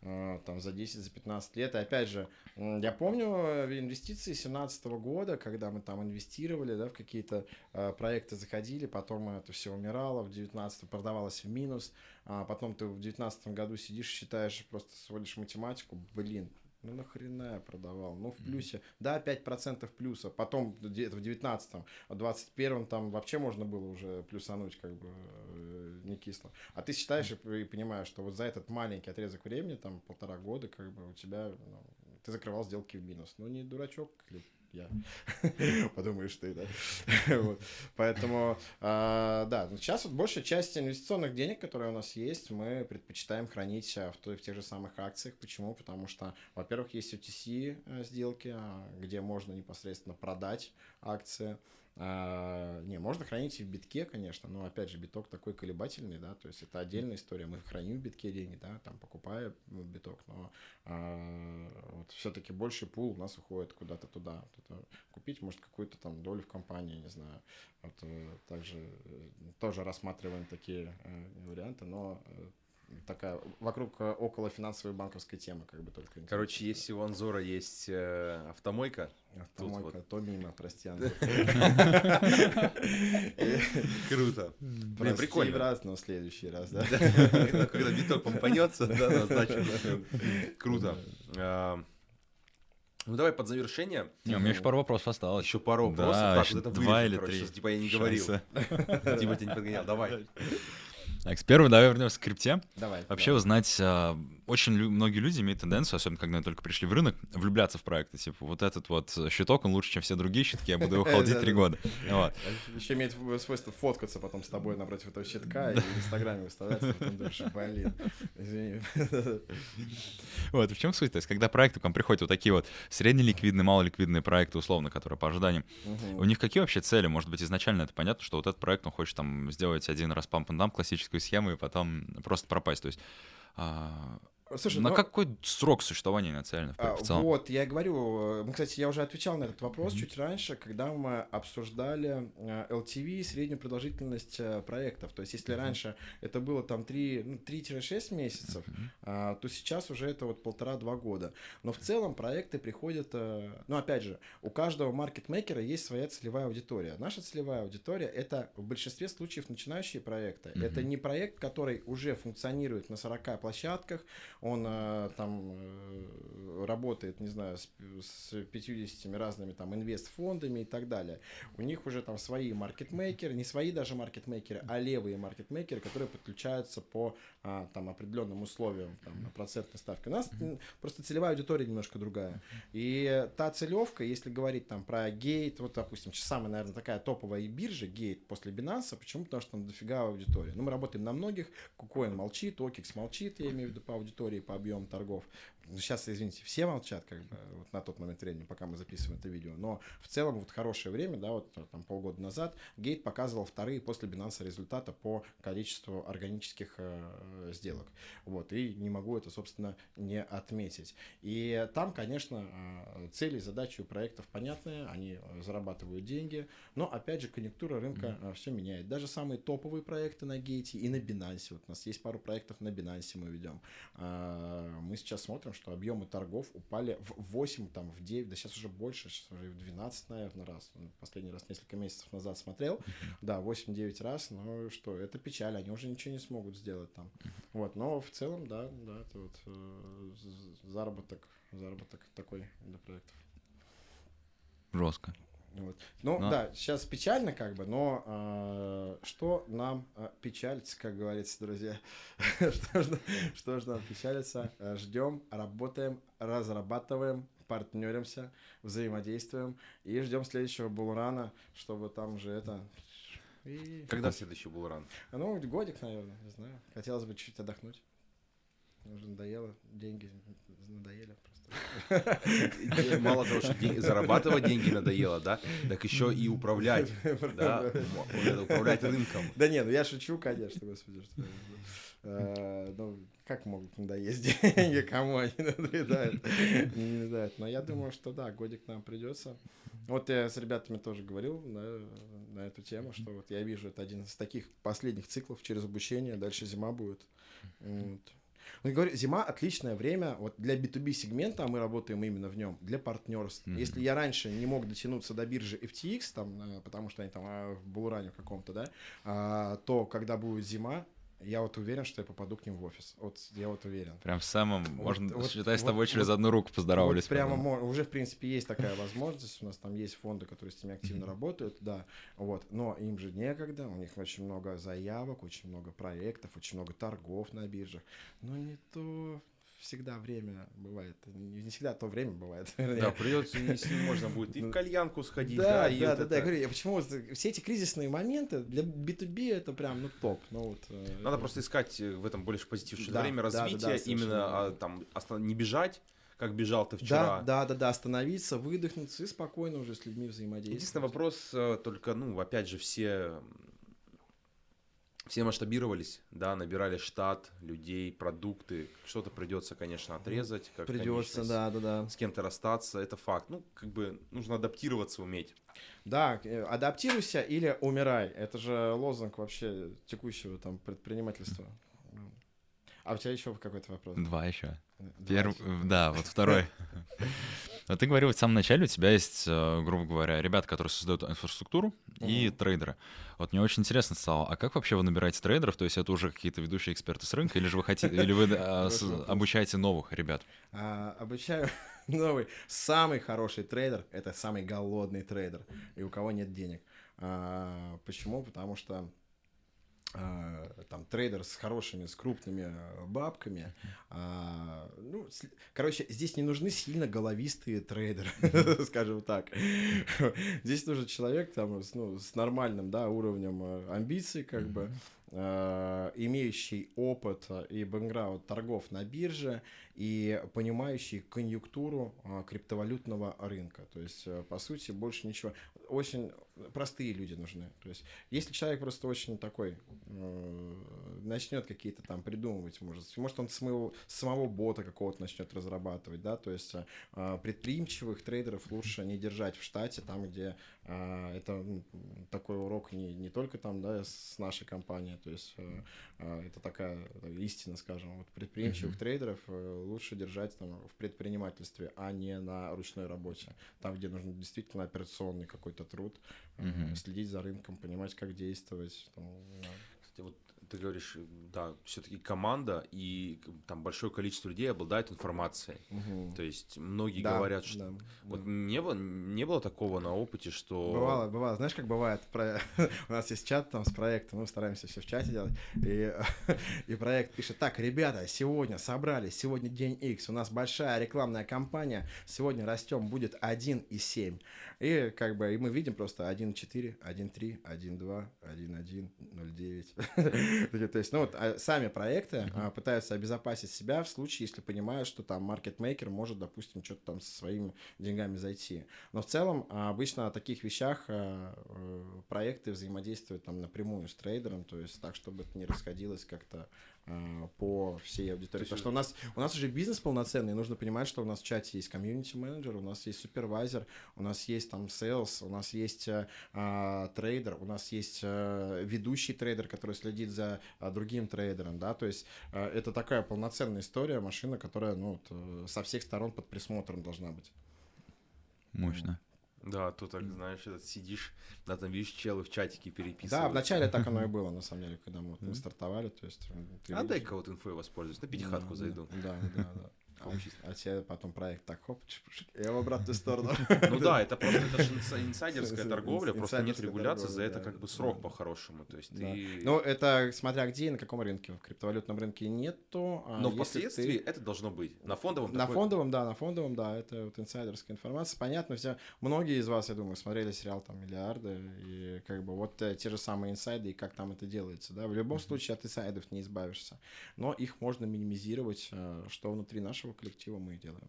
Э, Там за 10, за 15 лет. И опять же, я помню э, инвестиции 2017 года, когда мы там инвестировали, да, в какие-то э, проекты заходили, потом это все умирало, в 19 продавалось в минус, а потом ты в 19 году сидишь, считаешь, просто сводишь математику, блин, ну нахрена я продавал? Ну, в плюсе. Да, 5% плюса. Потом где-то в 19-м, а в 21-м там вообще можно было уже плюсануть, как бы не кисло. А ты считаешь и, понимаешь, что вот за этот маленький отрезок времени, там полтора года, как бы у тебя, ну, ты закрывал сделки в минус. Ну, не дурачок ли я. Подумаешь ты, да. Вот. Поэтому, а, да, ну, сейчас вот большая часть инвестиционных денег, которые у нас есть, мы предпочитаем хранить а, в, той- в тех же самых акциях. Почему? Потому что, во-первых, есть OTC э, сделки, а, где можно непосредственно продать акции. А, не, можно хранить и в битке, конечно, но опять же биток такой колебательный, да, то есть это отдельная история. Мы храним в битке деньги, да, там покупая ну, биток, но а, вот все-таки больше пул у нас уходит куда-то туда. Вот это купить, может, какую-то там долю в компании, не знаю. Вот, э, также э, тоже рассматриваем такие э, варианты, но э, такая вокруг э, около финансовой банковской темы, как бы только. Короче, интересно. если у Анзора есть э, автомойка, Автомойка, вот. то мимо, прости, круто. Блин, прикольно. раз, но в следующий раз, да? Когда биток помпанется, да, значит, круто. А, Ну давай под завершение. Не, у меня еще пару вопросов осталось. Еще пару вопросов. Да, Так, еще вот это два вырежем, или короче, три. Типа я не говорил. Типа тебя не подгонял. Давай. Так, с первого давай вернемся к крипте. Давай. Вообще узнать, а, очень лю- многие люди имеют тенденцию, особенно когда они только пришли в рынок, влюбляться в проекты. Типа, вот этот вот щиток, он лучше, чем все другие щитки, я буду его холдить три года. Еще имеет свойство фоткаться потом с тобой напротив этого щитка и в Инстаграме выставляться, потом думаешь, блин, извини. Вот, в чем суть? То есть, когда проекты к вам приходят вот такие вот среднеликвидные, малоликвидные проекты, условно, которые по ожиданиям, у них какие вообще цели? Может быть, изначально это понятно, что вот этот проект, он хочет там сделать один раз памп and классическую схему, и потом просто пропасть. То есть, а, Слушай, на ну, какой срок существования нацелены в, А, в целом? Вот, я и говорю, э, ну, кстати, я уже отвечал на этот вопрос чуть раньше, когда мы обсуждали э, LTV, среднюю продолжительность э, проектов. То есть, если раньше это было там 3, ну, 3-6 месяцев, а, то сейчас уже это вот полтора-два года. Но в целом проекты приходят, э, ну, опять же, у каждого маркетмейкера есть своя целевая аудитория. Наша целевая аудитория — это в большинстве случаев начинающие проекты. Это не проект, который уже функционирует на 40 площадках, он э, там э, работает, не знаю, с, с 50 разными там инвестфондами и так далее. У них уже там свои маркетмейкеры, не свои даже маркетмейкеры, а левые маркетмейкеры, которые подключаются по а, там определенным условиям там, процентной ставки. У нас просто целевая аудитория немножко другая. И та целевка, если говорить там про гейт, вот, допустим, самая, наверное, такая топовая биржа, гейт после Binance, почему? Потому что там дофига аудитория. Ну, мы работаем на многих, KuCoin молчит, OKX молчит, я имею в виду по аудитории, по объему торгов. Сейчас, извините, все молчат, как бы, вот на тот момент времени, пока мы записываем это видео. Но в целом, вот хорошее время, да, вот там полгода назад, Гейт показывал вторые после Binance результата по количеству органических э, сделок. Вот, и не могу это, собственно, не отметить. И там, конечно, э, цели и задачи у проектов понятные, они э, зарабатывают деньги, но, опять же, конъюнктура рынка э, все меняет. Даже самые топовые проекты на Гейте и на Binance, вот у нас есть пару проектов на Binance мы ведем. Мы сейчас смотрим, что объемы торгов упали в 8, там, в 9, да сейчас уже больше, сейчас уже в 12, наверное, раз. Ну, Последний раз несколько месяцев назад смотрел. Да, 8-9 раз, но что, это печаль, они уже ничего не смогут сделать там. Вот, но в целом, да, да, это вот э, заработок, заработок такой для проектов. Жестко. Вот. Ну Но- да, сейчас печально как бы, но э, что нам э, печалиться, как говорится, друзья? что, ж, что ж нам печалиться? Ждем, работаем, разрабатываем, партнеримся, взаимодействуем и ждем следующего булрана, чтобы там же это... И... Когда следующий был ран? Ну, годик, наверное, не знаю. Хотелось бы чуть отдохнуть. Уже надоело, деньги надоели просто. Мало того, что день- зарабатывать деньги надоело, да, так еще и управлять, да, управлять рынком. Да не, ну я шучу, конечно, господи, что э, Ну, как могут надоесть деньги, кому они надоедают? Не надоедают. Но я думаю, что да, годик нам придется. Вот я с ребятами тоже говорил на, на эту тему, что вот я вижу, это один из таких последних циклов через обучение, дальше зима будет. Вот. Ну, я говорю, зима отличное время вот для B2B сегмента, а мы работаем именно в нем, для партнерств. Мгм. Если я раньше не мог дотянуться до биржи FTX, там, э, потому что они там а, в Булуране каком-то, да, а, то когда будет зима, я вот уверен, что я попаду к ним в офис. Вот я вот уверен. Прям в самом, можно вот- считай, с вот- тобой через вот- одну руку поздоровались. Вот прямо по-моему. мо- уже, в принципе, есть такая возможность. У нас там есть фонды, которые с ними активно работают, да. Вот. Но им же некогда, у них очень много заявок, очень много проектов, очень много торгов на биржах. Но не то всегда время бывает. Не не всегда то время бывает. Да, придется, если можно будет и в кальянку сходить, Да, да, и да, вот да, это. да. Я говорю, я почему все эти кризисные моменты для B2B это прям ну топ. Ну вот. э, Надо просто искать э, в этом больше позитив. Да, время да, да, да, развития, именно а, там не бежать, как бежал ты Да, вчера. да, да, да, остановиться, выдохнуть и спокойно уже с людьми взаимодействовать. Единственный вопрос э, только, ну, опять же, все все масштабировались, да, набирали штат людей, продукты. Что-то придется, конечно, отрезать. Как Придется, да, да, да. С кем-то расстаться, это факт. Ну, как бы нужно адаптироваться уметь. Да, э, адаптируйся или умирай. Это же лозунг вообще текущего там предпринимательства. А у тебя еще какой-то вопрос? Два еще. Давай. Первый, да, вот второй. Вот ты говорил в самом начале, у тебя есть, э, грубо говоря, ребята, которые создают инфраструктуру, и трейдеры. Вот мне очень интересно стало, а как вообще вы набираете трейдеров? То есть это уже какие-то ведущие эксперты с рынка, или же вы хотите, или вы э, обучаете новых ребят? А, обучаю новых. Самый хороший трейдер — это самый голодный трейдер, и у кого нет денег. А, почему? Потому что а, там трейдер с хорошими, с крупными а, бабками. а, ну, с- короче, здесь не нужны сильно головистые трейдеры, скажем так. Здесь нужен человек там с, ну, с нормальным да, уровнем а, амбиций, как бы. э, имеющий опыт и бэкграунд торгов на бирже и понимающий конъюнктуру э, криптовалютного рынка. То есть, э, по сути, больше ничего. Очень простые люди нужны. То есть, если человек просто очень такой э, начнет какие-то там придумывать, может, может он самого, самого бота какого-то начнет разрабатывать, да, то есть э, предприимчивых трейдеров лучше не держать в штате, там, где э, это такой урок не, не только там, да, с нашей компанией, то есть э, э, это такая истина, скажем, вот предприимчивых mm-hmm. трейдеров э, лучше держать там в предпринимательстве, а не на ручной работе, там, где нужен действительно операционный какой-то труд, mm-hmm. следить за рынком, понимать, как действовать. Там, Кстати, вот ты говоришь, да, все-таки команда и там большое количество людей обладает информацией. Угу. То есть многие да, говорят, что да, вот да. не было не было такого на опыте, что бывало, бывало, знаешь, как бывает, у нас есть чат там с проектом, мы стараемся все в чате делать, и и проект пишет: так, ребята, сегодня собрались, сегодня день X, у нас большая рекламная кампания, сегодня растем будет 1,7. И как бы и мы видим просто 1.4, 1.3, 1.2, 1.1, 0.9. То есть, ну вот а сами проекты uh-huh. пытаются обезопасить себя в случае, если понимают, что там маркетмейкер может, допустим, что-то там со своими деньгами зайти. Но в целом а, обычно о таких вещах э, проекты взаимодействуют там напрямую с трейдером, то есть так, чтобы это не расходилось как-то по всей аудитории. Потому что у нас, у нас уже бизнес полноценный, нужно понимать, что у нас в чате есть комьюнити-менеджер, у нас есть супервайзер, у нас есть там sales, у нас есть а, трейдер, у нас есть а, ведущий трейдер, который следит за а, другим трейдером, да, то есть а, это такая полноценная история, машина, которая, ну, вот, со всех сторон под присмотром должна быть. Мощно. Да, тут так, знаешь, этот, сидишь, да, там видишь, челы в чатике переписывают. Да, вначале так оно и было, на самом деле, когда мы, мы стартовали, то есть... А дай-ка вот инфой воспользуюсь, на пятихатку зайду. Да, да, да. А, тебе потом проект так хоп, я в обратную сторону. Ну да, это просто это же инсайдерская торговля, просто нет регуляции, за это как бы срок по-хорошему. То есть ты... Ну это смотря где и на каком рынке. В криптовалютном рынке нету. А Но впоследствии это должно быть. На фондовом На фондовом, да, на фондовом, да, это вот инсайдерская информация. Понятно, все, многие из вас, я думаю, смотрели сериал там «Миллиарды», и как бы вот э, те же самые инсайды, и как там это делается, да. В любом случае от инсайдов не избавишься. Но их можно минимизировать, э, что внутри нашего коллектива мы делаем.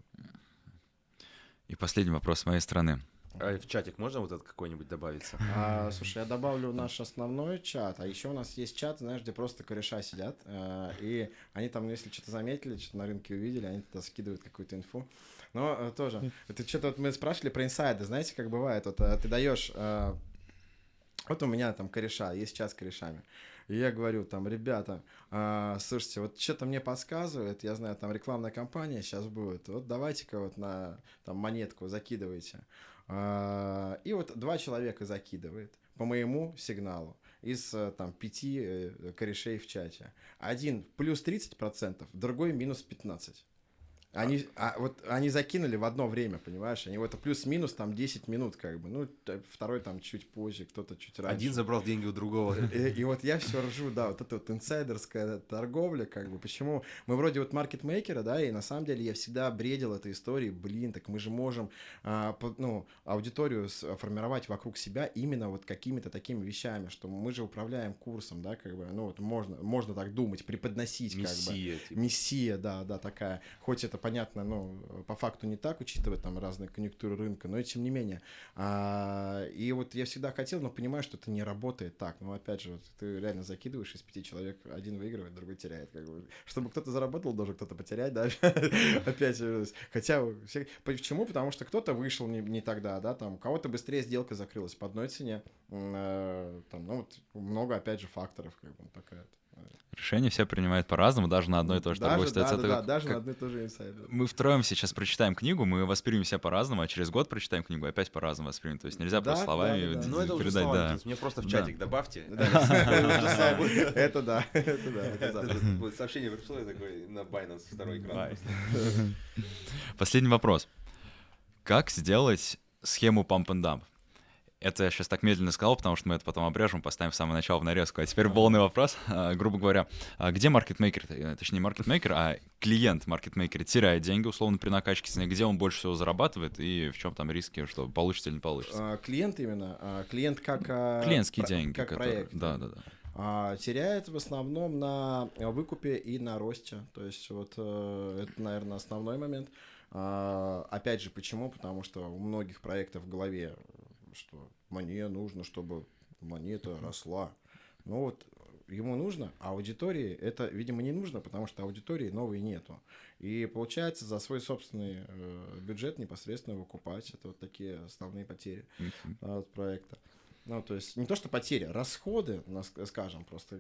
И последний вопрос с моей стороны. А в чатик можно вот этот какой-нибудь добавиться? А, слушай, я добавлю наш основной чат, а еще у нас есть чат, знаешь, где просто кореша сидят, э, и они там, если что-то заметили, что-то на рынке увидели, они туда скидывают какую-то инфу. Но э, тоже, это что-то вот мы спрашивали про инсайды, знаете, как бывает, вот э, ты даешь, э, вот у меня там кореша, есть чат с корешами, и я говорю там, ребята, а, слушайте, вот что-то мне подсказывает, я знаю, там рекламная кампания сейчас будет, вот давайте-ка вот на там монетку закидывайте. А, и вот два человека закидывает по моему сигналу из там пяти э, корешей в чате. Один плюс 30%, другой минус 15%. Они, а, вот они закинули в одно время, понимаешь? Они вот это плюс-минус там 10 минут, как бы. Ну, второй там чуть позже, кто-то чуть раньше. Один забрал деньги у другого. И, и вот я все ржу, да, вот это вот инсайдерская торговля, как бы. Почему? Мы вроде вот маркетмейкера, да, и на самом деле я всегда бредил этой историей, блин, так мы же можем, а, по, ну, аудиторию формировать вокруг себя именно вот какими-то такими вещами, что мы же управляем курсом, да, как бы, ну, вот можно, можно так думать, преподносить, Мессия, как бы. Типа. Мессия, да, да, такая. Хоть это понятно, ну, по факту не так, учитывая там разные конъюнктуры рынка, но и тем не менее. А, и вот я всегда хотел, но понимаю, что это не работает так. Ну, опять же, вот ты реально закидываешь из пяти человек, один выигрывает, другой теряет. Как бы. Чтобы кто-то заработал, должен кто-то потерять, да, опять же. Хотя, почему? Потому что кто-то вышел не, не тогда, да, там, у кого-то быстрее сделка закрылась по одной цене, э, там, ну, вот много, опять же, факторов, как бы, такая Решения все принимают по-разному, даже на одно и то же торговое Да, да, да, даже на одно и то же инсайд. Мы втроем сейчас прочитаем книгу, мы воспримем себя по-разному, а через год прочитаем книгу, опять по-разному воспримем. То есть нельзя просто словами да, да, Ну, это передать, уже да. Мне просто в чатик добавьте. Это да, это да. Сообщение пришло, такой на Binance второй экран. Последний вопрос. Как сделать схему pump and dump? Это я сейчас так медленно сказал, потому что мы это потом обрежем, поставим в самое начало в нарезку. А теперь полный вопрос. А, грубо говоря, а где маркетмейкер, э, точнее, маркетмейкер, а клиент маркетмейкера теряет деньги, условно, при накачке цены, где он больше всего зарабатывает и в чем там риски, что получится или не получится? А, клиент именно? Клиент как... Клиентские про- деньги. Как проект? Да, да, да. теряет в основном на выкупе и на росте. То есть вот э, это, наверное, основной момент. Опять же, почему? Потому что у многих проектов в голове, что мне нужно, чтобы монета росла. Ну вот ему нужно, а аудитории это, видимо, не нужно, потому что аудитории новой нету. И получается за свой собственный э, бюджет непосредственно выкупать. Это вот такие основные потери mm-hmm. от проекта. Ну, то есть не то, что потери, расходы, скажем, просто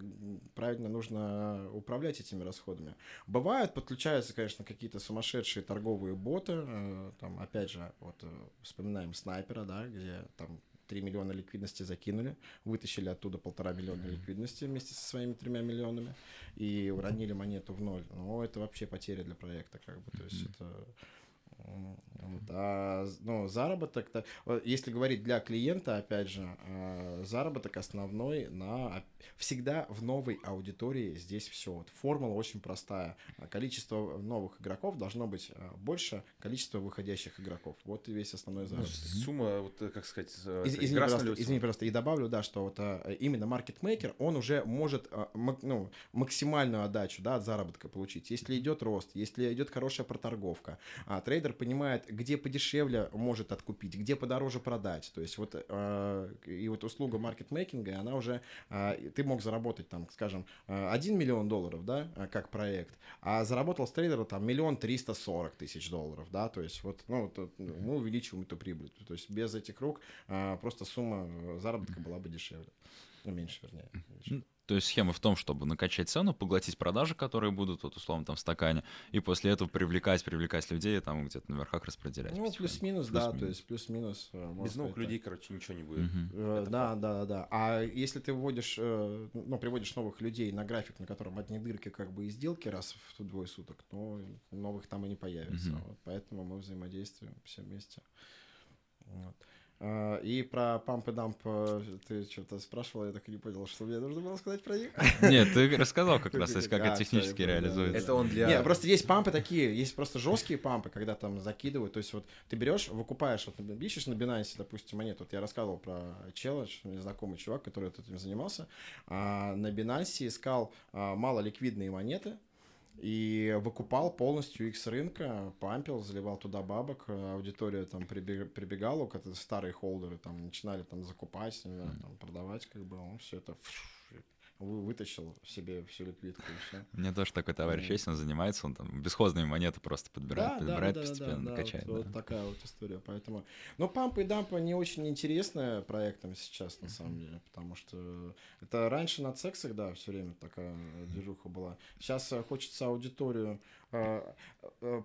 правильно нужно управлять этими расходами. Бывают, подключаются, конечно, какие-то сумасшедшие торговые боты, э, там, опять же, вот э, вспоминаем снайпера, да, где там 3 миллиона ликвидности закинули, вытащили оттуда полтора миллиона ликвидности вместе со своими тремя миллионами и уронили монету в ноль. Ну, это вообще потеря для проекта, как бы, то есть mm-hmm. Это а, ну, заработок, -то, если говорить для клиента, опять же, а, заработок основной на всегда в новой аудитории здесь все. Вот формула очень простая. Количество новых игроков должно быть а, больше количества выходящих игроков. Вот и весь основной ну, заработок. Сумма, вот э, как сказать, э, Из, извини, просто, извини, просто, и добавлю, да, что вот именно маркетмейкер, он уже может ну, максимальную отдачу да, от заработка получить. Если идет рост, если идет хорошая проторговка, а трейдер понимает, где подешевле может откупить, где подороже продать. То есть вот э, и вот услуга маркетмейкинга, она уже э, ты мог заработать там, скажем, 1 э, миллион долларов, да, э, как проект, а заработал с трейдера там миллион триста сорок тысяч долларов, да, то есть вот, ну, вот, мы увеличиваем эту прибыль. То есть без этих рук э, просто сумма заработка была бы дешевле. Ну, меньше, вернее. Меньше. То есть схема в том, чтобы накачать цену, поглотить продажи, которые будут, вот условно, там в стакане, и после этого привлекать, привлекать людей, там где-то на верхах распределять. Ну, плюс-минус, да, то есть плюс-минус. Э, Без новых людей, короче, ничего не будет. Угу. Да, да, да. А если ты вводишь, э, ну, приводишь новых людей на график, на котором одни дырки как бы и сделки раз в двое суток, то новых там и не появится. Угу. Вот поэтому мы взаимодействуем все вместе. Вот. А, и про памп и дамп ты что-то спрашивал, я так и не понял, что мне нужно было сказать про них. Нет, ты рассказал как раз, как это технически реализуется. Это он для... Нет, просто есть пампы такие, есть просто жесткие пампы, когда там закидывают, то есть вот ты берешь, выкупаешь, вот ищешь на Binance, допустим, монету, вот я рассказывал про челлендж, знакомый чувак, который этим занимался, а на Binance искал а, малоликвидные монеты, и выкупал полностью их с рынка, пампил, заливал туда бабок, аудитория там прибегала, как старые холдеры там начинали там закупать, там, продавать, как бы, он все это вытащил себе всю ликвидку и все. У меня тоже такой товарищ есть, он занимается, он там бесхозные монеты просто подбирает, да, подбирает, да, да, постепенно да, да, качает. Вот, да. вот такая вот история, поэтому... Но пампа и дампа не очень интересная проектом сейчас, на самом деле, потому что это раньше на сексах, да, все время такая движуха была. Сейчас э, хочется аудиторию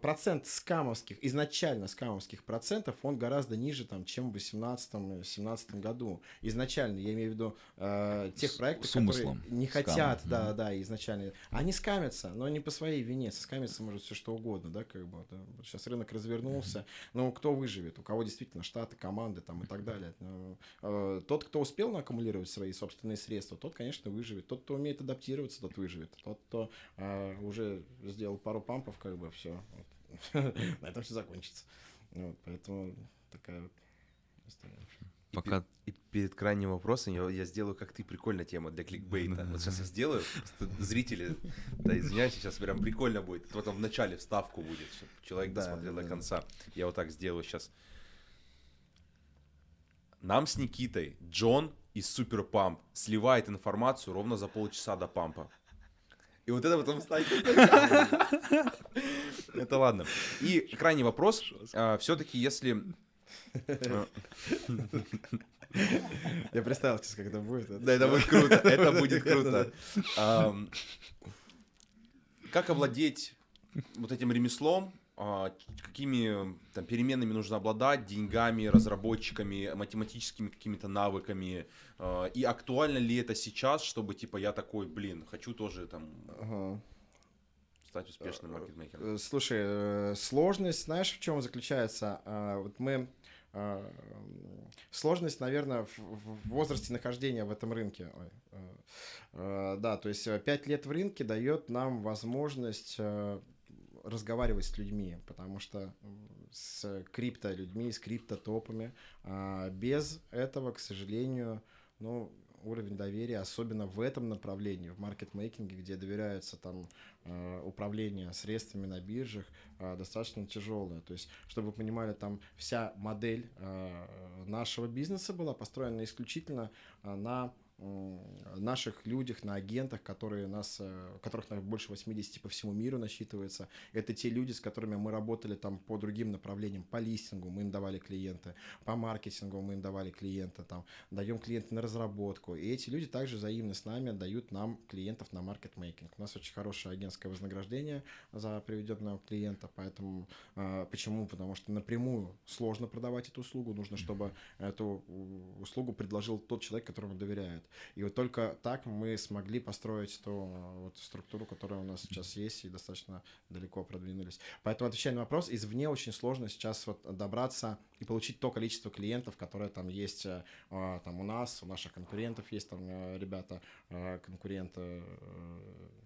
процент скамовских, изначально скамовских процентов, он гораздо ниже, там, чем в 2018-2017 году. Изначально, я имею в виду э, тех проектов, которые не хотят, Скам. да, да, изначально. Они скамятся, но не по своей вине. Скамиться может все что угодно, да, как бы. Да. Сейчас рынок развернулся, но кто выживет? У кого действительно штаты, команды там и так далее. Ну, э, тот, кто успел накумулировать свои собственные средства, тот, конечно, выживет. Тот, кто умеет адаптироваться, тот выживет. Тот, кто э, уже сделал пару пампов, как бы все. Вот. На этом все закончится. Вот, поэтому такая вот история. Пока... И, и перед крайним вопросом я, я сделаю, как ты, прикольная тема для кликбейта. Вот сейчас я сделаю, зрители, да, извиняюсь, сейчас прям прикольно будет. Вот там в начале вставку будет, чтобы человек да, досмотрел да, до конца. Я вот так сделаю сейчас. Нам с Никитой Джон из Супер Памп сливает информацию ровно за полчаса до пампа. И вот это потом станет. Это ладно. И крайний вопрос. А, Все-таки, если... Я представил сейчас, как это будет. Да, это будет круто. Это будет круто. Как овладеть вот этим ремеслом, какими там, переменными нужно обладать, деньгами, разработчиками, математическими какими-то навыками, а, и актуально ли это сейчас, чтобы типа я такой, блин, хочу тоже там ага. стать успешным э, маркетмейкером. Э, слушай, э, сложность, знаешь, в чем заключается? А, вот мы сложность, наверное, в возрасте нахождения в этом рынке. Да, то есть 5 лет в рынке дает нам возможность разговаривать с людьми, потому что с крипто людьми, с крипто топами, а без этого, к сожалению, ну, уровень доверия, особенно в этом направлении, в маркетмейкинге, где доверяется там э, управление средствами на биржах, э, достаточно тяжелое. То есть, чтобы вы понимали, там вся модель э, нашего бизнеса была построена исключительно на наших людях, на агентах, которые нас, э, которых наверное, больше 80 по всему миру насчитывается. Это те люди, с которыми мы работали там по другим направлениям, по листингу мы им давали клиенты, по маркетингу мы им давали клиента, там, даем клиента на разработку. И эти люди также взаимно с нами дают нам клиентов на маркетмейкинг. У нас очень хорошее агентское вознаграждение за приведенного клиента, поэтому э, почему? Потому что напрямую сложно продавать эту услугу, нужно, чтобы эту у- услугу предложил тот человек, которому доверяет. И вот только так мы смогли построить ту э, вот структуру, которая у нас сейчас есть, и достаточно далеко продвинулись. Поэтому, отвечая на вопрос, извне очень сложно сейчас вот добраться и получить то количество клиентов, которое там есть э, а, там у нас, у наших конкурентов есть там э, ребята, конкуренты,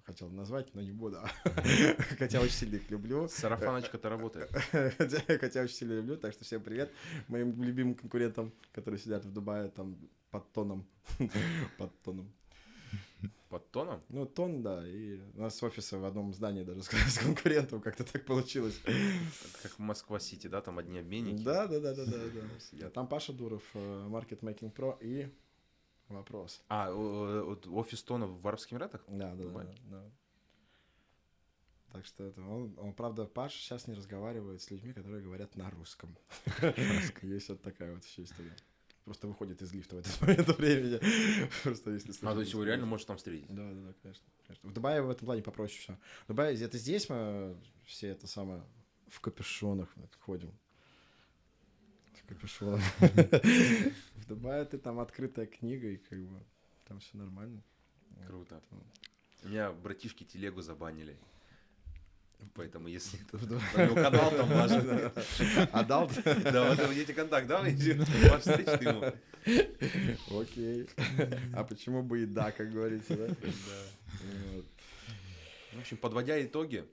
хотел назвать, но не буду. Хотя очень сильно их люблю. Сарафаночка-то работает. Хотя очень сильно люблю, так что всем привет моим любимым конкурентам, которые сидят в Дубае там под тоном. Под тоном. Под тоном? Ну, тон, да, и у нас офисы в одном здании даже с, с конкурентом как-то так получилось. Как в Москва-Сити, да, там одни обменники. Да, да, да, да, да. Там Паша Дуров, э, Market Making Pro и вопрос. А, офис тона в Арабских Эмиратах? Да, да, да, да. Так что это он, он, правда, Паш сейчас не разговаривает с людьми, которые говорят на русском. Есть вот такая вот еще история. Просто выходит из лифта в этот момент времени. Просто если А, то есть его реально можешь там встретить? Да, да, да, конечно, конечно. В Дубае в этом плане попроще все. В Дубае это здесь мы все это самое в капюшонах ходим. В капюшонах. В Дубае ты там открытая книга, и как бы там все нормально. Круто. У меня братишки телегу забанили. Поэтому если это у него канал там важен. Отдал? Да, вот тебе контакт дам, иди, Маш, встречи ты ему. Окей. А почему бы и да, как говорится, да? В общем, подводя итоги,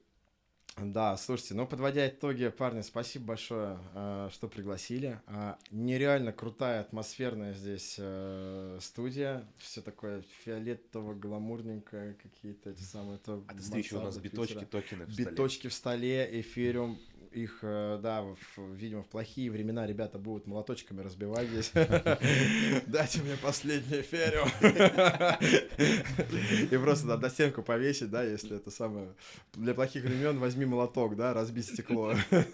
Да, слушайте, ну, подводя итоги, парни, спасибо большое, э, что пригласили. А, Нереально крутая, атмосферная здесь э, студия. Все такое фиолетово-гламурненькое, какие-то эти самые... То а ты смотри, у нас биточки, токены в столе. Биточки в столе, эфириум. Их, э, да, в- видимо, в плохие времена ребята будут молоточками разбивать здесь. Дайте мне последний эфириум. И просто да, на стенку повесить, да, если это самое... Для плохих времен возьми молоток, да, разбить стекло.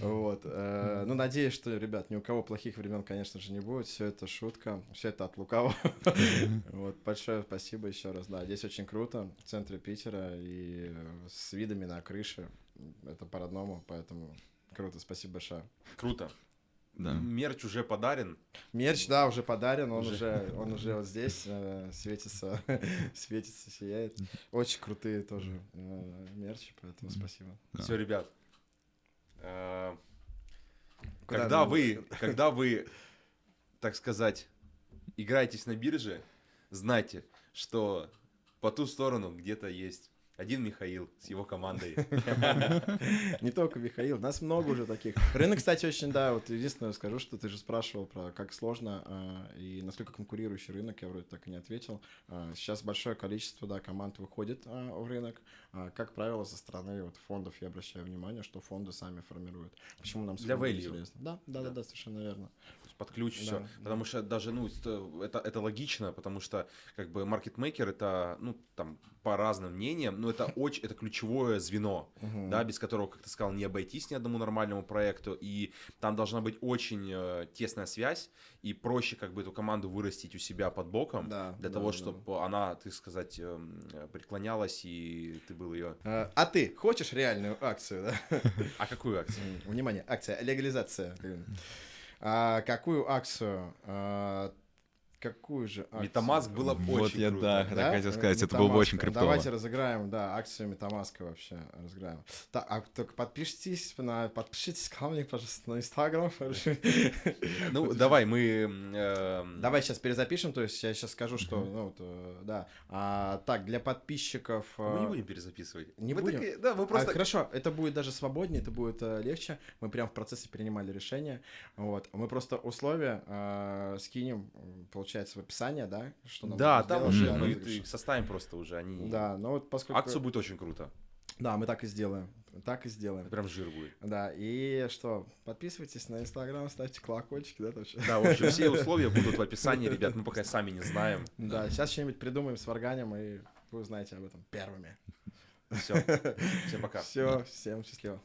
Вот. э, Ну, надеюсь, что, ребят, ни у кого плохих времен, конечно же, не будет. Все это шутка, все это от лукавого. Вот, большое спасибо еще раз. Да, здесь очень круто, в центре Питера и с видами на крыше. Это по-родному, поэтому круто, спасибо большое. Круто. Да. Мерч уже подарен. Мерч, да, уже подарен, он Уже. уже, он уже вот здесь э, светится, светится, сияет. Очень крутые тоже э, мерчи, поэтому спасибо. Да. Все, ребят. э, Куда Когда вы, когда вы, так сказать, играетесь на бирже, знайте, что по ту сторону где-то есть один Михаил с его командой. Не только Михаил, нас много уже таких. Рынок, кстати, очень, да, вот единственное скажу, что ты же спрашивал про как сложно а, и насколько конкурирующий рынок, я вроде так и не ответил. А, Сейчас большое количество, да, команд выходит а, в рынок. Как правило, со стороны вот фондов я обращаю внимание, что фонды сами формируют. Почему нам Для value. интересно? Да, да, Да. да, совершенно верно. Под ключ Да, все. да. Потому что даже, ну, это, это логично, потому что, как бы, маркетмейкер это, ну, там, по разным мнениям, но это очень, это ключевое звено, Мгм. да, без которого, как ты сказал, не обойтись ни одному нормальному проекту, и там должна быть очень э, тесная связь, и проще, как бы, эту команду вырастить у себя под боком, Да, для да, того, да. чтобы она, так сказать, эм, преклонялась, и ты был ее... А а ты хочешь реальную акцию, да? А какую акцию? Внимание, акция, легализация. А, какую акцию? А, какую же акцию? Метамаск было бы Вот очень я, круто. да, Да? хотел сказать, это было бы Metamask. очень криптово. Давайте разыграем, да, акцию Метамаска вообще разыграем. Так, а только подпишитесь на, подпишитесь ко мне, пожалуйста, на Инстаграм. Ну, давай, мы... эм, Давай сейчас перезапишем, то есть я сейчас скажу, что, ну, вот, э, да. А, так, для подписчиков... Мы не э, будем перезаписывать. Не будем? да, мы А, просто... хорошо, это будет даже свободнее, это будет э, легче. Мы прям в процессе принимали решение. Вот. Мы просто условия э, скинем м, получается, в описании, да? Что нам Да, там сделать уже мы их составим просто уже, они... Да, ну вот поскольку... Акцию будет очень круто. Да, мы так и сделаем. Так и сделаем. Прям жир будет. Да, и что, подписывайтесь на Инстаграм, ставьте колокольчики, да, всё. Да, в общем, все условия будут в описании, ребят, мы пока сами не знаем. Да, сейчас что-нибудь придумаем с варганем, и вы узнаете об этом первыми. Все, всем пока. Все, всем счастливо.